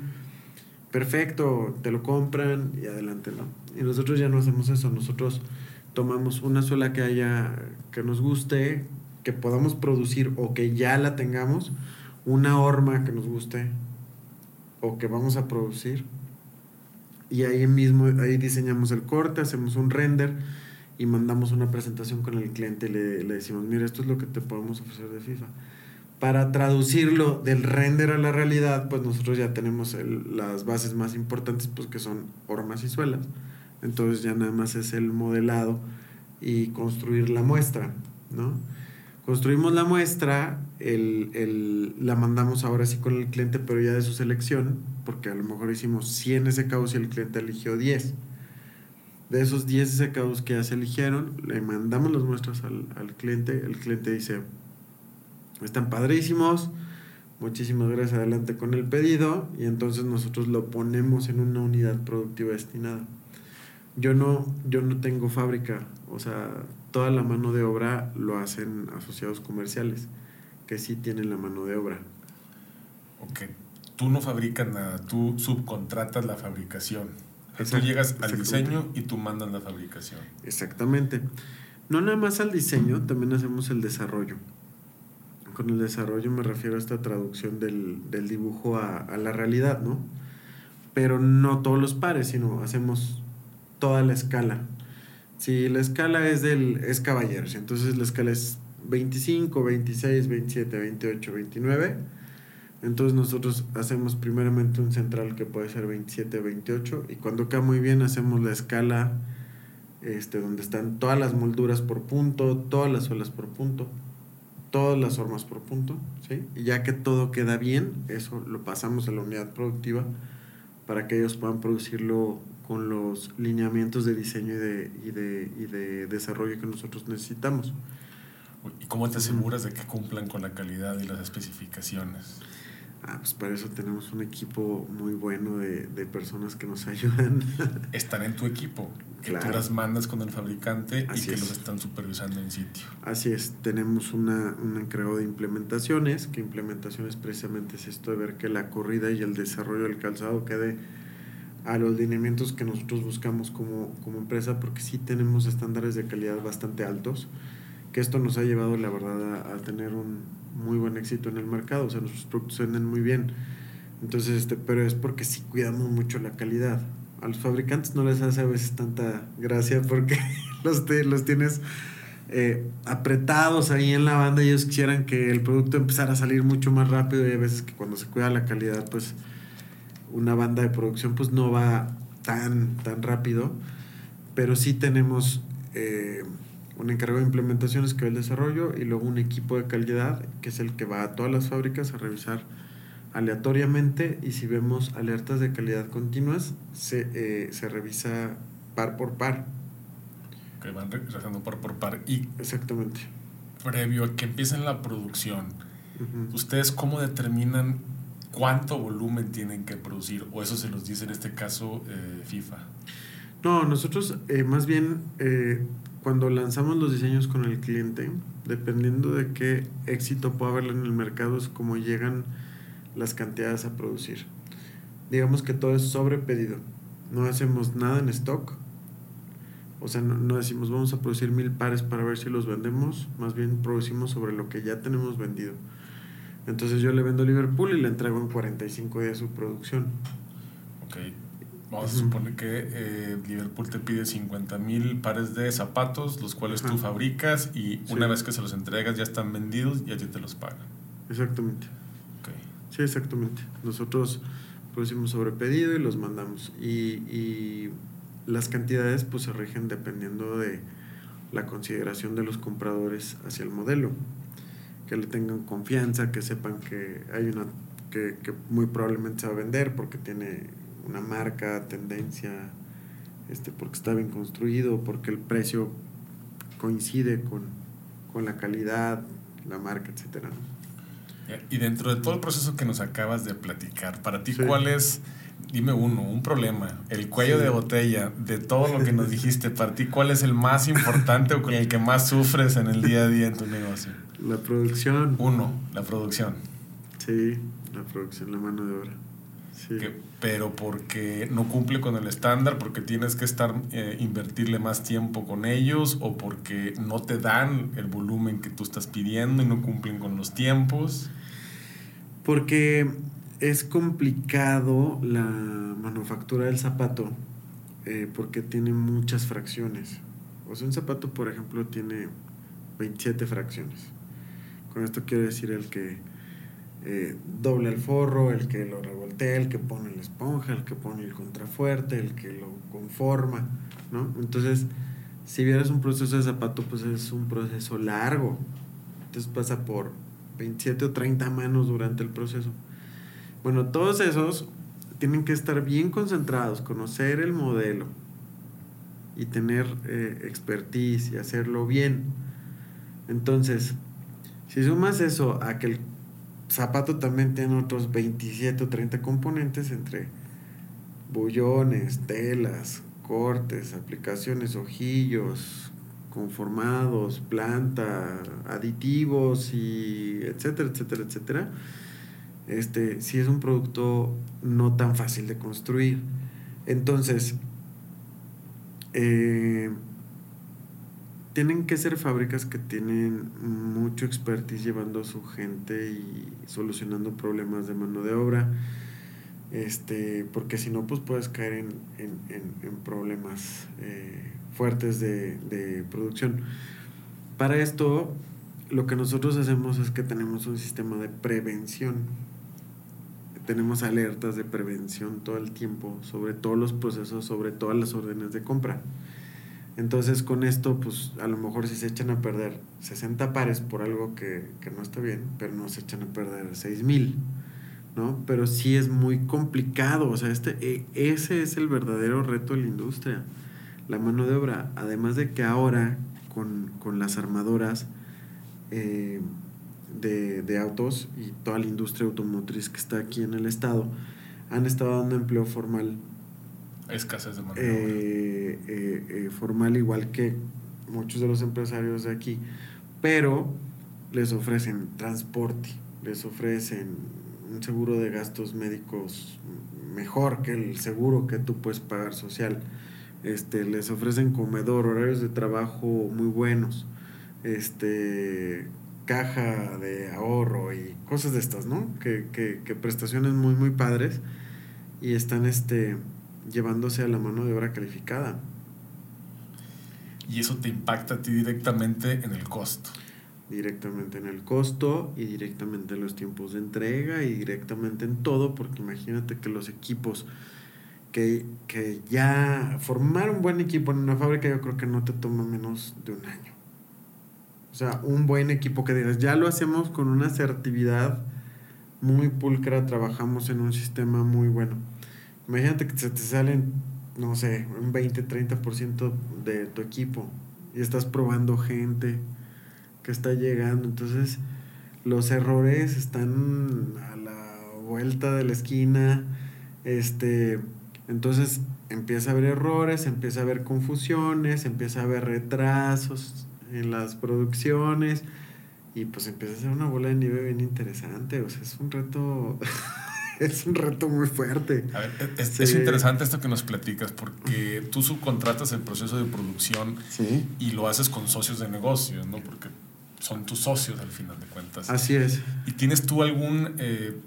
Perfecto, te lo compran y adelante. Y nosotros ya no hacemos eso, nosotros tomamos una sola que haya, que nos guste, que podamos producir o que ya la tengamos, una horma que nos guste o que vamos a producir. Y ahí mismo, ahí diseñamos el corte, hacemos un render y mandamos una presentación con el cliente y le, le, decimos, mira, esto es lo que te podemos ofrecer de FIFA. Para traducirlo del render a la realidad, pues nosotros ya tenemos las bases más importantes, pues que son hormas y suelas. Entonces ya nada más es el modelado y construir la muestra, ¿no? Construimos la muestra, el, el, la mandamos ahora sí con el cliente, pero ya de su selección, porque a lo mejor hicimos 100 SKUs y el cliente eligió 10 de esos 10 secados que ya se eligieron, le mandamos las muestras al, al cliente. El cliente dice, están padrísimos, muchísimas gracias, adelante con el pedido. Y entonces nosotros lo ponemos en una unidad productiva destinada. Yo no, yo no tengo fábrica, o sea, toda la mano de obra lo hacen asociados comerciales, que sí tienen la mano de obra. Ok, tú no fabricas nada, tú subcontratas la fabricación tú llegas al diseño y tú mandas la fabricación. Exactamente. No nada más al diseño, también hacemos el desarrollo. Con el desarrollo me refiero a esta traducción del, dibujo a, la realidad, ¿no? Pero no todos los pares, sino hacemos toda la escala. Si la escala es del es caballeros, entonces la escala es 25, 26, 27, 28, 29 entonces nosotros hacemos primeramente un central que puede ser 27, 28 y cuando queda muy bien hacemos la escala este, donde están todas las molduras por punto, todas las suelas por punto, todas las formas por punto, ¿sí? Y ya que todo queda bien, eso lo pasamos a la unidad productiva para que ellos puedan producirlo con los lineamientos de diseño y de, y de, y de desarrollo que nosotros necesitamos. ¿Y cómo te aseguras de que cumplan con la calidad y las especificaciones? Ah, pues para eso tenemos un equipo muy bueno de, de personas que nos ayudan. Están en tu equipo, que tú las mandas con el fabricante y que los están supervisando en sitio. Así es, tenemos una, un encargado de implementaciones, que implementaciones precisamente es esto de ver que la corrida y el desarrollo del calzado quede a los lineamientos que nosotros buscamos como, como empresa, porque sí tenemos estándares de calidad bastante altos, que esto nos ha llevado, la verdad, a, a tener un, muy buen éxito en el mercado, o sea, nuestros productos venden muy bien. Entonces, este, pero es porque sí cuidamos mucho la calidad. A los fabricantes no les hace a veces tanta gracia porque los, los tienes eh, apretados ahí en la banda ellos quisieran que el producto empezara a salir mucho más rápido y a veces que cuando se cuida la calidad, pues una banda de producción pues no va tan, tan rápido, pero sí tenemos... Eh, un encargado de implementaciones que ve el desarrollo y luego un equipo de calidad que es el que va a todas las fábricas a revisar aleatoriamente y si vemos alertas de calidad continuas se, eh, se revisa par por par. Que van revisando par por par y... Exactamente. Previo a que empiecen la producción, ¿ustedes cómo determinan cuánto volumen tienen que producir? ¿O eso se los dice en este caso eh, FIFA? No, nosotros eh, más bien cuando lanzamos los diseños con el cliente, dependiendo de qué éxito pueda haber en el mercado, es como llegan las cantidades a producir. Digamos que todo es sobre pedido. No hacemos nada en stock. O sea, no, decimos vamos a producir mil pares para ver si los vendemos. Más bien producimos sobre lo que ya tenemos vendido. Entonces yo le vendo a Liverpool y le entrego en 45 días su producción. Ok. Vamos a suponer que eh, Liverpool te pide 50 mil pares de zapatos, los cuales tú fabricas y una vez que se los entregas ya están vendidos y allí te los pagan. Exactamente. Okay. Sí, exactamente. Nosotros producimos sobre pedido y los mandamos. Y, y las cantidades pues se rigen dependiendo de la consideración de los compradores hacia el modelo. Que le tengan confianza, que sepan que hay una que, que muy probablemente se va a vender porque tiene una marca, tendencia, este, porque está bien construido, porque el precio coincide con, con la calidad, la marca, etcétera. Y dentro de todo el proceso que nos acabas de platicar, para ti, ¿cuál es, dime uno, un problema, el cuello de botella de todo lo que nos dijiste, para ti, ¿cuál es el más importante o con el que más sufres en el día a día en tu negocio? La producción. Uno, la producción. Sí, la producción, la mano de obra pero porque no cumple con el estándar, porque tienes que estar eh, invertirle más tiempo con ellos o porque no te dan el volumen que tú estás pidiendo y no cumplen con los tiempos. Porque es complicado la manufactura del zapato eh, porque tiene muchas fracciones. O sea, un zapato, por ejemplo, tiene 27 fracciones. Con esto quiero decir el que eh, doble el forro, el que lo revoltea, el que pone la esponja, el que pone el contrafuerte, el que lo conforma, ¿no? Entonces, si vieras un proceso de zapato, pues es un proceso largo. Entonces pasa por 27 o 30 manos durante el proceso. Bueno, todos esos tienen que estar bien concentrados, conocer el modelo y tener eh, expertise y hacerlo bien. Entonces, si sumas eso a que el zapato también tiene otros 27 o 30 componentes entre bullones, telas, cortes, aplicaciones, ojillos, conformados, planta, aditivos y etcétera, etcétera, etcétera. Este, sí es un producto no tan fácil de construir. Entonces, eh, tienen que ser fábricas que tienen mucho expertise llevando a su gente y solucionando problemas de mano de obra. Este, porque si no, pues puedes caer en, problemas eh, fuertes de, de producción. Para esto, lo que nosotros hacemos es que tenemos un sistema de prevención. Tenemos alertas de prevención todo el tiempo sobre todos los procesos, sobre todas las órdenes de compra. Entonces con esto, pues a lo mejor si se echan a perder 60 pares por algo que, no está bien, pero no se echan a perder 6 mil, ¿no? Pero sí es muy complicado, o sea, este, e, ese es el verdadero reto de la industria, la mano de obra. Además de que ahora con, las armadoras, eh, de, de, autos y toda la industria automotriz que está aquí en el estado han estado dando empleo formal. Escasez de mano eh, eh, eh, formal igual que muchos de los empresarios de aquí, pero les ofrecen transporte, les ofrecen un seguro de gastos médicos mejor que el seguro que tú puedes pagar social. Este, les ofrecen comedor, horarios de trabajo muy buenos, este, caja de ahorro y cosas de estas, ¿no? Que, que, que prestaciones muy, muy padres y están este, llevándose a la mano de obra calificada. Y eso te impacta a ti directamente en el costo directamente en el costo y directamente en los tiempos de entrega y directamente en todo, porque imagínate que los equipos que, que ya formar un buen equipo en una fábrica yo creo que no te toma menos de un año. O sea, un buen equipo que digas, ya lo hacemos con una asertividad muy pulcra, trabajamos en un sistema muy bueno. Imagínate que se te salen, no sé, un 20, 30% de tu equipo y estás probando gente que está llegando. Entonces, los errores están a la vuelta de la esquina. Este, entonces empieza a haber errores, empieza a haber confusiones, empieza a haber retrasos en las producciones y pues empieza a ser una bola de nieve bien interesante. O sea, es un reto. es un reto muy fuerte. A ver, es, es, interesante esto que nos platicas porque tú subcontratas el proceso de producción y lo haces con socios de negocio, ¿no? Porque son tus socios al final de cuentas. Así es. ¿Y tienes tú algún, eh,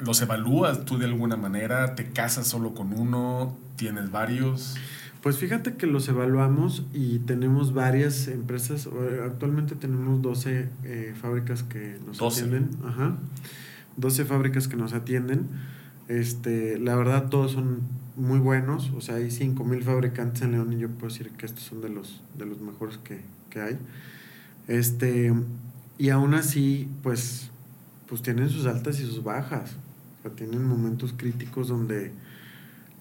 los evalúas tú de alguna manera? ¿Te casas solo con uno? ¿Tienes varios? Pues fíjate que los evaluamos y tenemos varias empresas. Actualmente tenemos 12 eh, fábricas que nos atienden. Ajá. 12 fábricas que nos atienden. Este, la verdad, todos son muy buenos. O sea, hay 5 mil fabricantes en León y yo puedo decir que estos son de los, de los mejores que, que hay. Este, y aún así, pues, pues tienen sus altas y sus bajas. O sea, tienen momentos críticos donde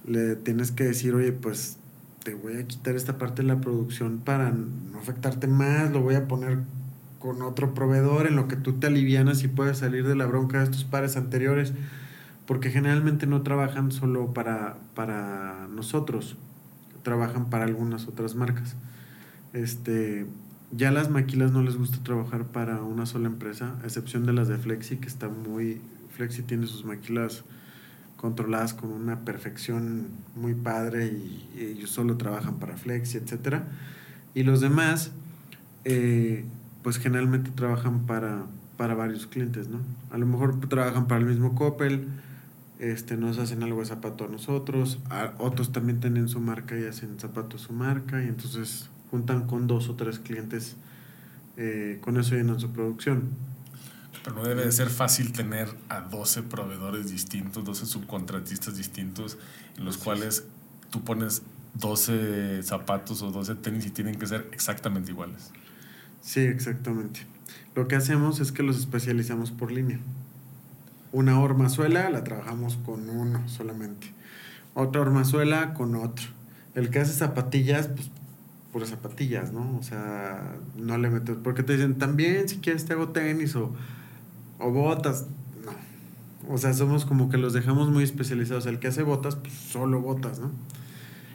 le tienes que decir, oye, pues te voy a quitar esta parte de la producción para no afectarte más, lo voy a poner con otro proveedor en lo que tú te alivianas y puedes salir de la bronca de estos pares anteriores, porque generalmente no trabajan solo para, para nosotros, trabajan para algunas otras marcas. Este, ya las maquilas no les gusta trabajar para una sola empresa, a excepción de las de Flexi, que está muy... Flexi tiene sus maquilas controladas con una perfección muy padre y, ellos solo trabajan para Flexi, etc. Y los demás, eh, pues generalmente trabajan para, para varios clientes, ¿no? A lo mejor trabajan para el mismo Coppel, este, nos hacen algo de zapato a nosotros, otros también tienen su marca y hacen zapatos su marca, y entonces juntan con dos o tres clientes, eh, con eso llenan su producción. Pero no debe de ser fácil tener a 12 proveedores distintos, 12 subcontratistas distintos, en los cuales tú pones 12 zapatos o 12 tenis y tienen que ser exactamente iguales. Sí, exactamente. Lo que hacemos es que los especializamos por línea. Una hormazuela la trabajamos con uno solamente. Otra hormazuela con otro. El que hace zapatillas, pues puras zapatillas, ¿no? O sea, no le metes, porque te dicen, también si quieres te hago tenis o, o botas. No. O sea, somos como que los dejamos muy especializados. El que hace botas, pues solo botas, ¿no?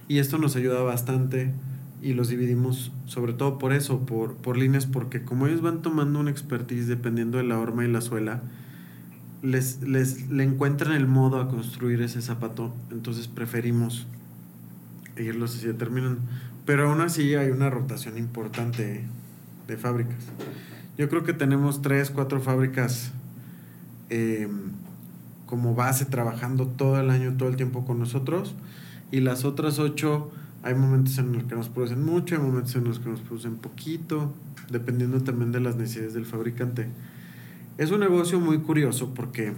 Y esto nos ayuda bastante y los dividimos sobre todo por eso, por, por líneas, porque como ellos van tomando una expertise dependiendo de la horma y la suela, les, les le encuentran el modo a construir ese zapato, entonces preferimos irlos así determinando. Pero aún así hay una rotación importante de fábricas. Yo creo que tenemos tres, cuatro fábricas em, como base trabajando todo el año, todo el tiempo con nosotros. Y las otras ocho, hay momentos en los que nos producen mucho, hay momentos en los que nos producen poquito, dependiendo también de las necesidades del fabricante. Es un negocio muy curioso porque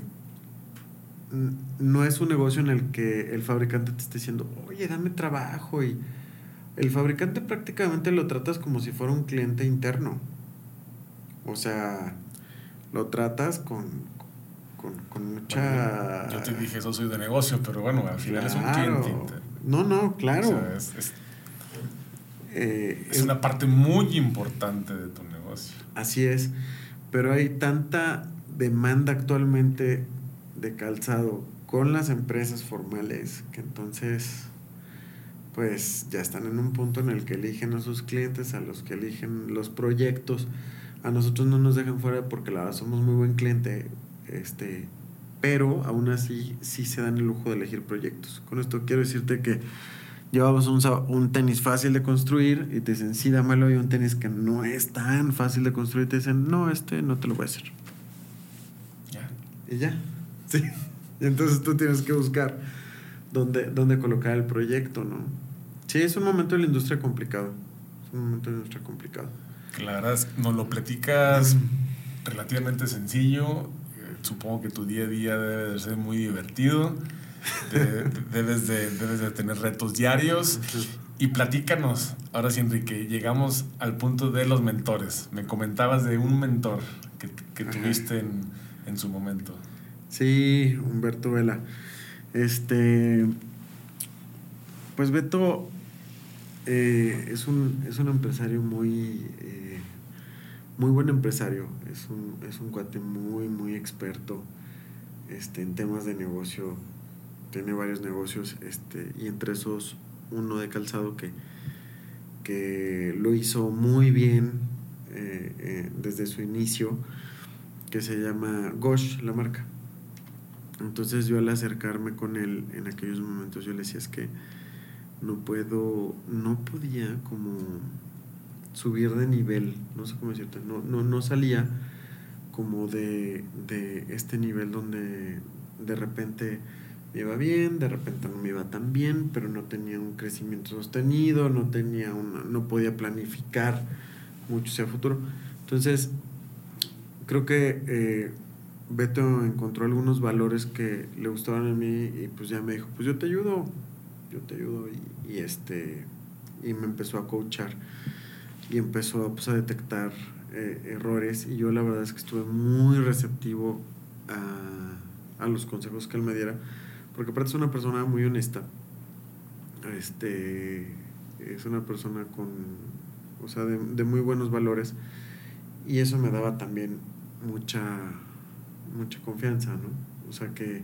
no es un negocio en el que el fabricante te esté diciendo, oye, dame trabajo y el fabricante prácticamente lo tratas como si fuera un cliente interno. O sea, lo tratas con, con, mucha... yo te dije, eso soy de negocio, pero bueno, al final es un cliente interno. No, no, claro. es, eh, es una parte muy importante de tu negocio. Así es. pero hay tanta demanda actualmente de calzado con las empresas formales que entonces pues ya están en un punto en el que eligen a sus clientes, a los que eligen los proyectos. A nosotros no nos dejan fuera porque la verdad somos muy buen cliente, este, pero aún así sí se dan el lujo de elegir proyectos. Con esto quiero decirte que llevamos un, un tenis fácil de construir y te dicen, sí, dámelo, y un tenis que no es tan fácil de construir y te dicen, no, este no te lo voy a hacer. Ya. Y ya. Sí. Y entonces tú tienes que buscar dónde, dónde colocar el proyecto, ¿no? Sí, es un momento de la industria complicado. Es un momento de la industria complicado. Claro, nos lo platicas relativamente sencillo. Supongo que tu día a día debe de ser muy divertido. debes, de, debes de tener retos diarios. Y platícanos, ahora sí, Enrique, llegamos al punto de los mentores. Me comentabas de un mentor que, que tuviste en, en, su momento. Sí, Humberto Vela. Este. Pues Beto eh, es, un, es un empresario muy, eh, muy buen empresario. Es un, es un cuate muy, muy experto este, en temas de negocio. Tiene varios negocios este, y entre esos uno de calzado que, que lo hizo muy bien eh, desde su inicio, que se llama Gosh, la marca. Entonces yo al acercarme con él en aquellos momentos yo le decía es que no puedo, no podía como subir de nivel, no sé cómo decirte, no, no, no salía como de, de este nivel donde de repente me iba bien, de repente no me iba tan bien, pero no tenía un crecimiento sostenido, no tenía una, no podía planificar mucho hacia futuro. Entonces, creo que eh, Beto encontró algunos valores que le gustaban a mí y pues ya me dijo, pues yo te ayudo, yo te ayudo y, este y me empezó a coachar y empezó pues, a detectar eh, errores. Y yo la verdad es que estuve muy receptivo a, a, los consejos que él me diera porque aparte es una persona muy honesta. Este es una persona con o sea de, de muy buenos valores. Y eso me daba también mucha mucha confianza no o sea que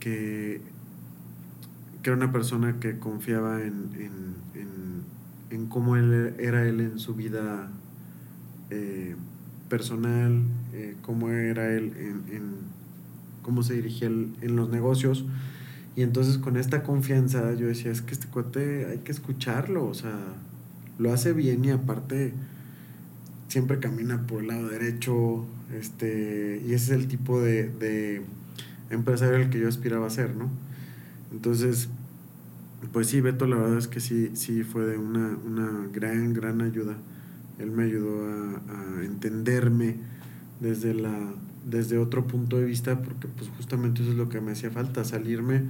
que era una persona que confiaba en, en, cómo él era él en su vida eh, personal, eh, cómo era él en, cómo se dirigía en los negocios. Y entonces con esta confianza yo decía, es que este cuate hay que escucharlo, o sea, lo hace bien y aparte siempre camina por el lado derecho, este, y ese es el tipo de, de empresario al que yo aspiraba a ser, ¿no? Entonces, pues sí, Beto, la verdad es que sí, sí fue de una, una gran, gran ayuda. Él me ayudó a, entenderme desde, la, desde otro punto de vista, porque pues justamente eso es lo que me hacía falta, salirme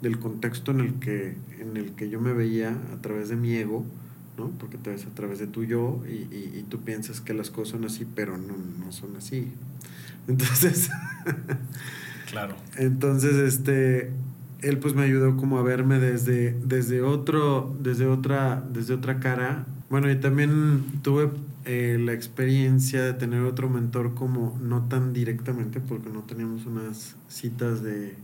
del contexto en el que, en el que yo me veía a través de mi ego, ¿no? Porque te ves a través de tu yo y, y, tú piensas que las cosas son así, pero no, no son así. Entonces... claro. Entonces, este, él pues me ayudó como a verme desde, desde, otro, desde, otra, desde otra cara. Bueno, y también tuve eh, la experiencia de tener otro mentor como no tan directamente, porque no teníamos unas citas de,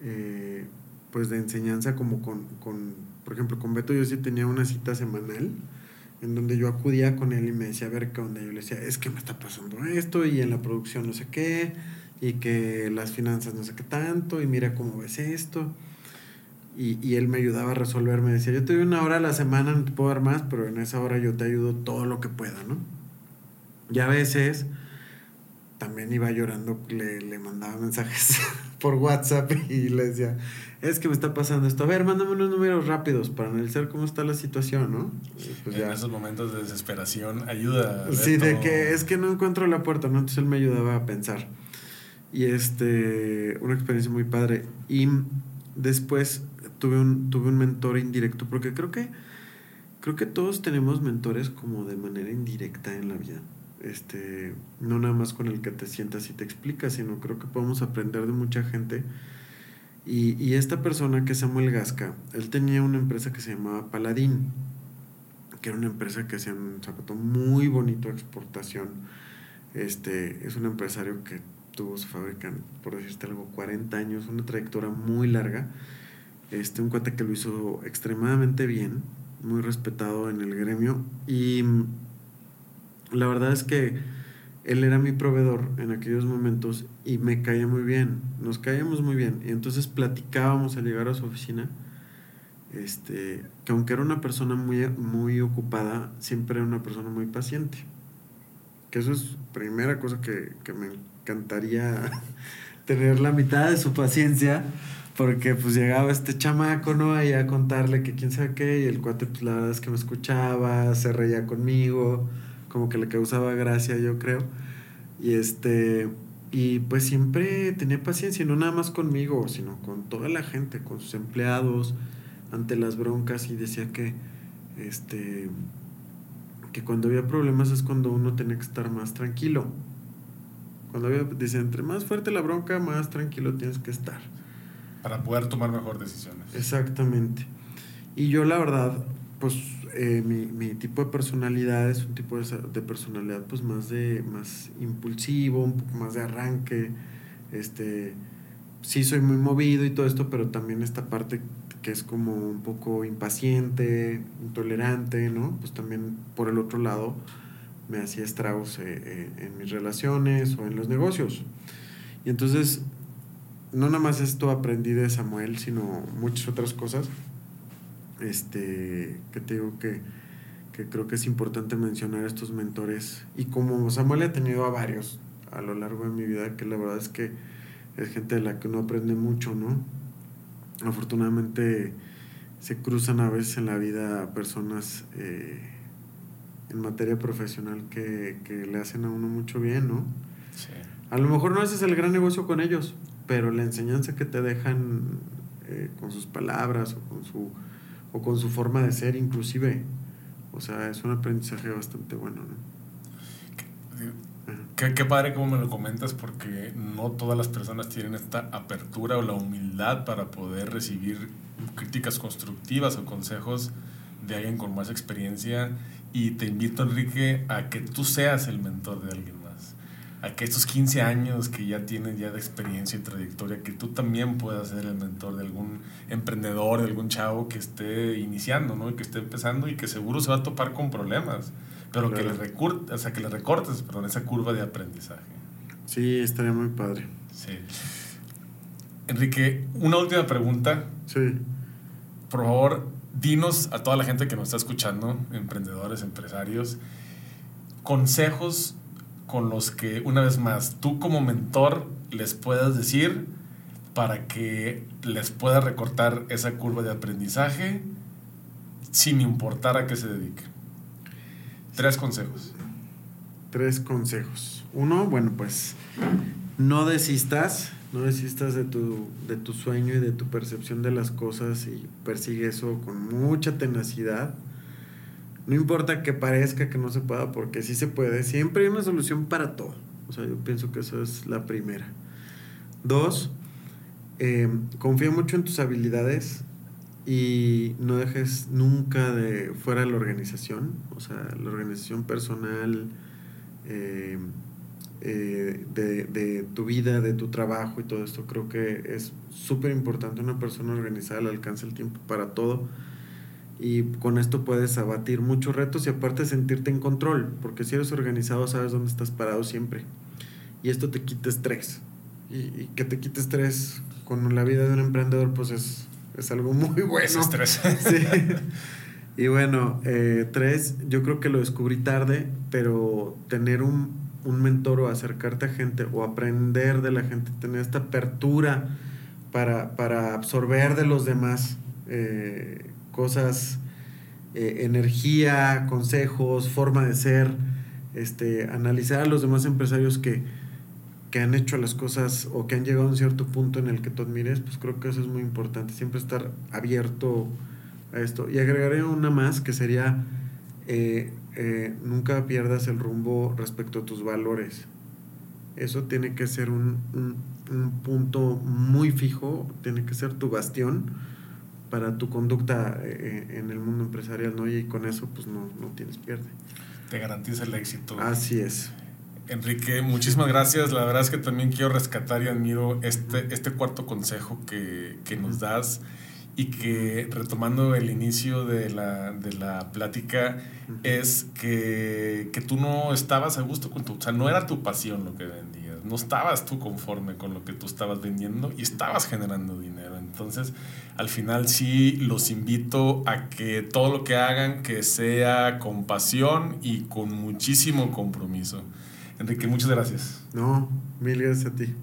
eh, pues de enseñanza como con, con, por ejemplo, con Beto yo sí tenía una cita semanal en donde yo acudía con él y me decía, a ver qué onda. Yo le decía, es que me está pasando esto y en la producción no sé qué y que las finanzas no sé qué tanto, y mira cómo ves esto. Y, y, él me ayudaba a resolver, me decía, yo te doy una hora a la semana, no te puedo dar más, pero en esa hora yo te ayudo todo lo que pueda, ¿no? Y a veces también iba llorando, le, le mandaba mensajes por WhatsApp y le decía, es que me está pasando esto, a ver, mándame unos números rápidos para analizar cómo está la situación, ¿no? Pues en esos momentos de desesperación ayuda. sí, de que es que no encuentro la puerta, ¿no? Entonces él me ayudaba a pensar. Y este, una experiencia muy padre. Y después tuve un, tuve un mentor indirecto, porque creo que, creo que todos tenemos mentores como de manera indirecta en la vida. Este, no nada más con el que te sientas y te explicas, sino creo que podemos aprender de mucha gente. Y, y esta persona que es Samuel Gasca, él tenía una empresa que se llamaba Paladín, que era una empresa que hacía un zapato muy bonito de exportación Este, es un empresario que tuvo su fábrica, por decirte algo, 40 años, una trayectoria muy larga. Este, un cuate que lo hizo extremadamente bien, muy respetado en el gremio. Y mm, la verdad es que él era mi proveedor en aquellos momentos y me caía muy bien, nos caíamos muy bien. Y entonces platicábamos al llegar a su oficina, este, que aunque era una persona muy, muy ocupada, siempre era una persona muy paciente. Que eso es primera cosa que, que me encantaría tener la mitad de su paciencia, porque pues llegaba este chamaco, ¿no? Ahí a contarle que quién sabe qué, y el cuate pues la verdad es que me escuchaba, se reía conmigo, como que le causaba gracia, yo creo. Y este, y pues siempre tenía paciencia, no nada más conmigo, sino con toda la gente, con sus empleados, ante las broncas, y decía que, este, que cuando había problemas es cuando uno tenía que estar más tranquilo. Cuando había, dice, entre más fuerte la bronca, más tranquilo tienes que estar. Para poder tomar mejor decisiones. Exactamente. Y yo la verdad, pues eh, mi, mi, tipo de personalidad es un tipo de, de, personalidad pues más de más impulsivo, un poco más de arranque. Este, sí soy muy movido y todo esto, pero también esta parte que es como un poco impaciente, intolerante, ¿no? Pues también por el otro lado me hacía estragos eh, eh, en mis relaciones o en los negocios. Y entonces, no nada más esto aprendí de Samuel, sino muchas otras cosas. Este, que te digo que, que creo que es importante mencionar estos mentores. Y como Samuel ha tenido a varios a lo largo de mi vida, que la verdad es que es gente de la que uno aprende mucho, ¿no? Afortunadamente se cruzan a veces en la vida personas eh, en materia profesional que, que, le hacen a uno mucho bien, ¿no? Sí. A lo mejor no haces el gran negocio con ellos, pero la enseñanza que te dejan eh, con sus palabras o con, su, o con su forma de ser inclusive, o sea, es un aprendizaje bastante bueno, ¿no? Qué, qué, padre como me lo comentas porque no todas las personas tienen esta apertura o la humildad para poder recibir críticas constructivas o consejos de alguien con más experiencia y te invito, Enrique, a que tú seas el mentor de alguien más. A que estos 15 años que ya tienes ya de experiencia y trayectoria, que tú también puedas ser el mentor de algún emprendedor, de algún chavo que esté iniciando, ¿no? Y que esté empezando y que seguro se va a topar con problemas, pero claro. que, le recortes, o sea, que le recortes perdón, esa curva de aprendizaje. Sí, estaría muy padre. Sí. Enrique, una última pregunta. Sí. Por favor, dinos a toda la gente que nos está escuchando, emprendedores, empresarios, consejos con los que, una vez más, tú como mentor les puedas decir para que les pueda recortar esa curva de aprendizaje sin importar a qué se dediquen. Tres consejos. Tres consejos. Uno, bueno, pues no desistas no desistas de tu, de tu sueño y de tu percepción de las cosas y persigue eso con mucha tenacidad. No importa que parezca que no se pueda, porque sí se puede. Siempre hay una solución para todo. O sea, yo pienso que eso es la primera. Dos, eh, confía mucho en tus habilidades y no dejes nunca de fuera la organización. O sea, la organización personal. Eh, eh, de, de, tu vida, de tu trabajo y todo esto. Creo que es súper importante una persona organizada le alcanza el tiempo para todo y con esto puedes abatir muchos retos y aparte sentirte en control, porque si eres organizado sabes dónde estás parado siempre. Y esto te quita estrés. Y, y que te quite estrés con la vida de un emprendedor, pues es, es algo muy bueno. Es estrés. sí. Y bueno, eh, tres, yo creo que lo descubrí tarde, pero tener un, un mentor o acercarte a gente o aprender de la gente, tener esta apertura para, para absorber de los demás eh, cosas, eh, energía, consejos, forma de ser, este, analizar a los demás empresarios que, que han hecho las cosas o que han llegado a un cierto punto en el que tú admires, pues creo que eso es muy importante, siempre estar abierto a esto. Y agregaré una más que sería... Eh, eh, nunca pierdas el rumbo respecto a tus valores. Eso tiene que ser un, un, un, punto muy fijo, tiene que ser tu bastión para tu conducta eh, en el mundo empresarial, ¿no? Y con eso, pues no, no tienes pierde. Te garantiza el éxito. Así es. Enrique, muchísimas gracias. La verdad es que también quiero rescatar y admiro este, este cuarto consejo que, que nos das y que retomando el inicio de la, de la plática es que, que, tú no estabas a gusto con tu, o sea, no era tu pasión lo que vendías, no estabas tú conforme con lo que tú estabas vendiendo y estabas generando dinero. Entonces, al final sí los invito a que todo lo que hagan que sea con pasión y con muchísimo compromiso. Enrique, muchas gracias. No, mil gracias a ti.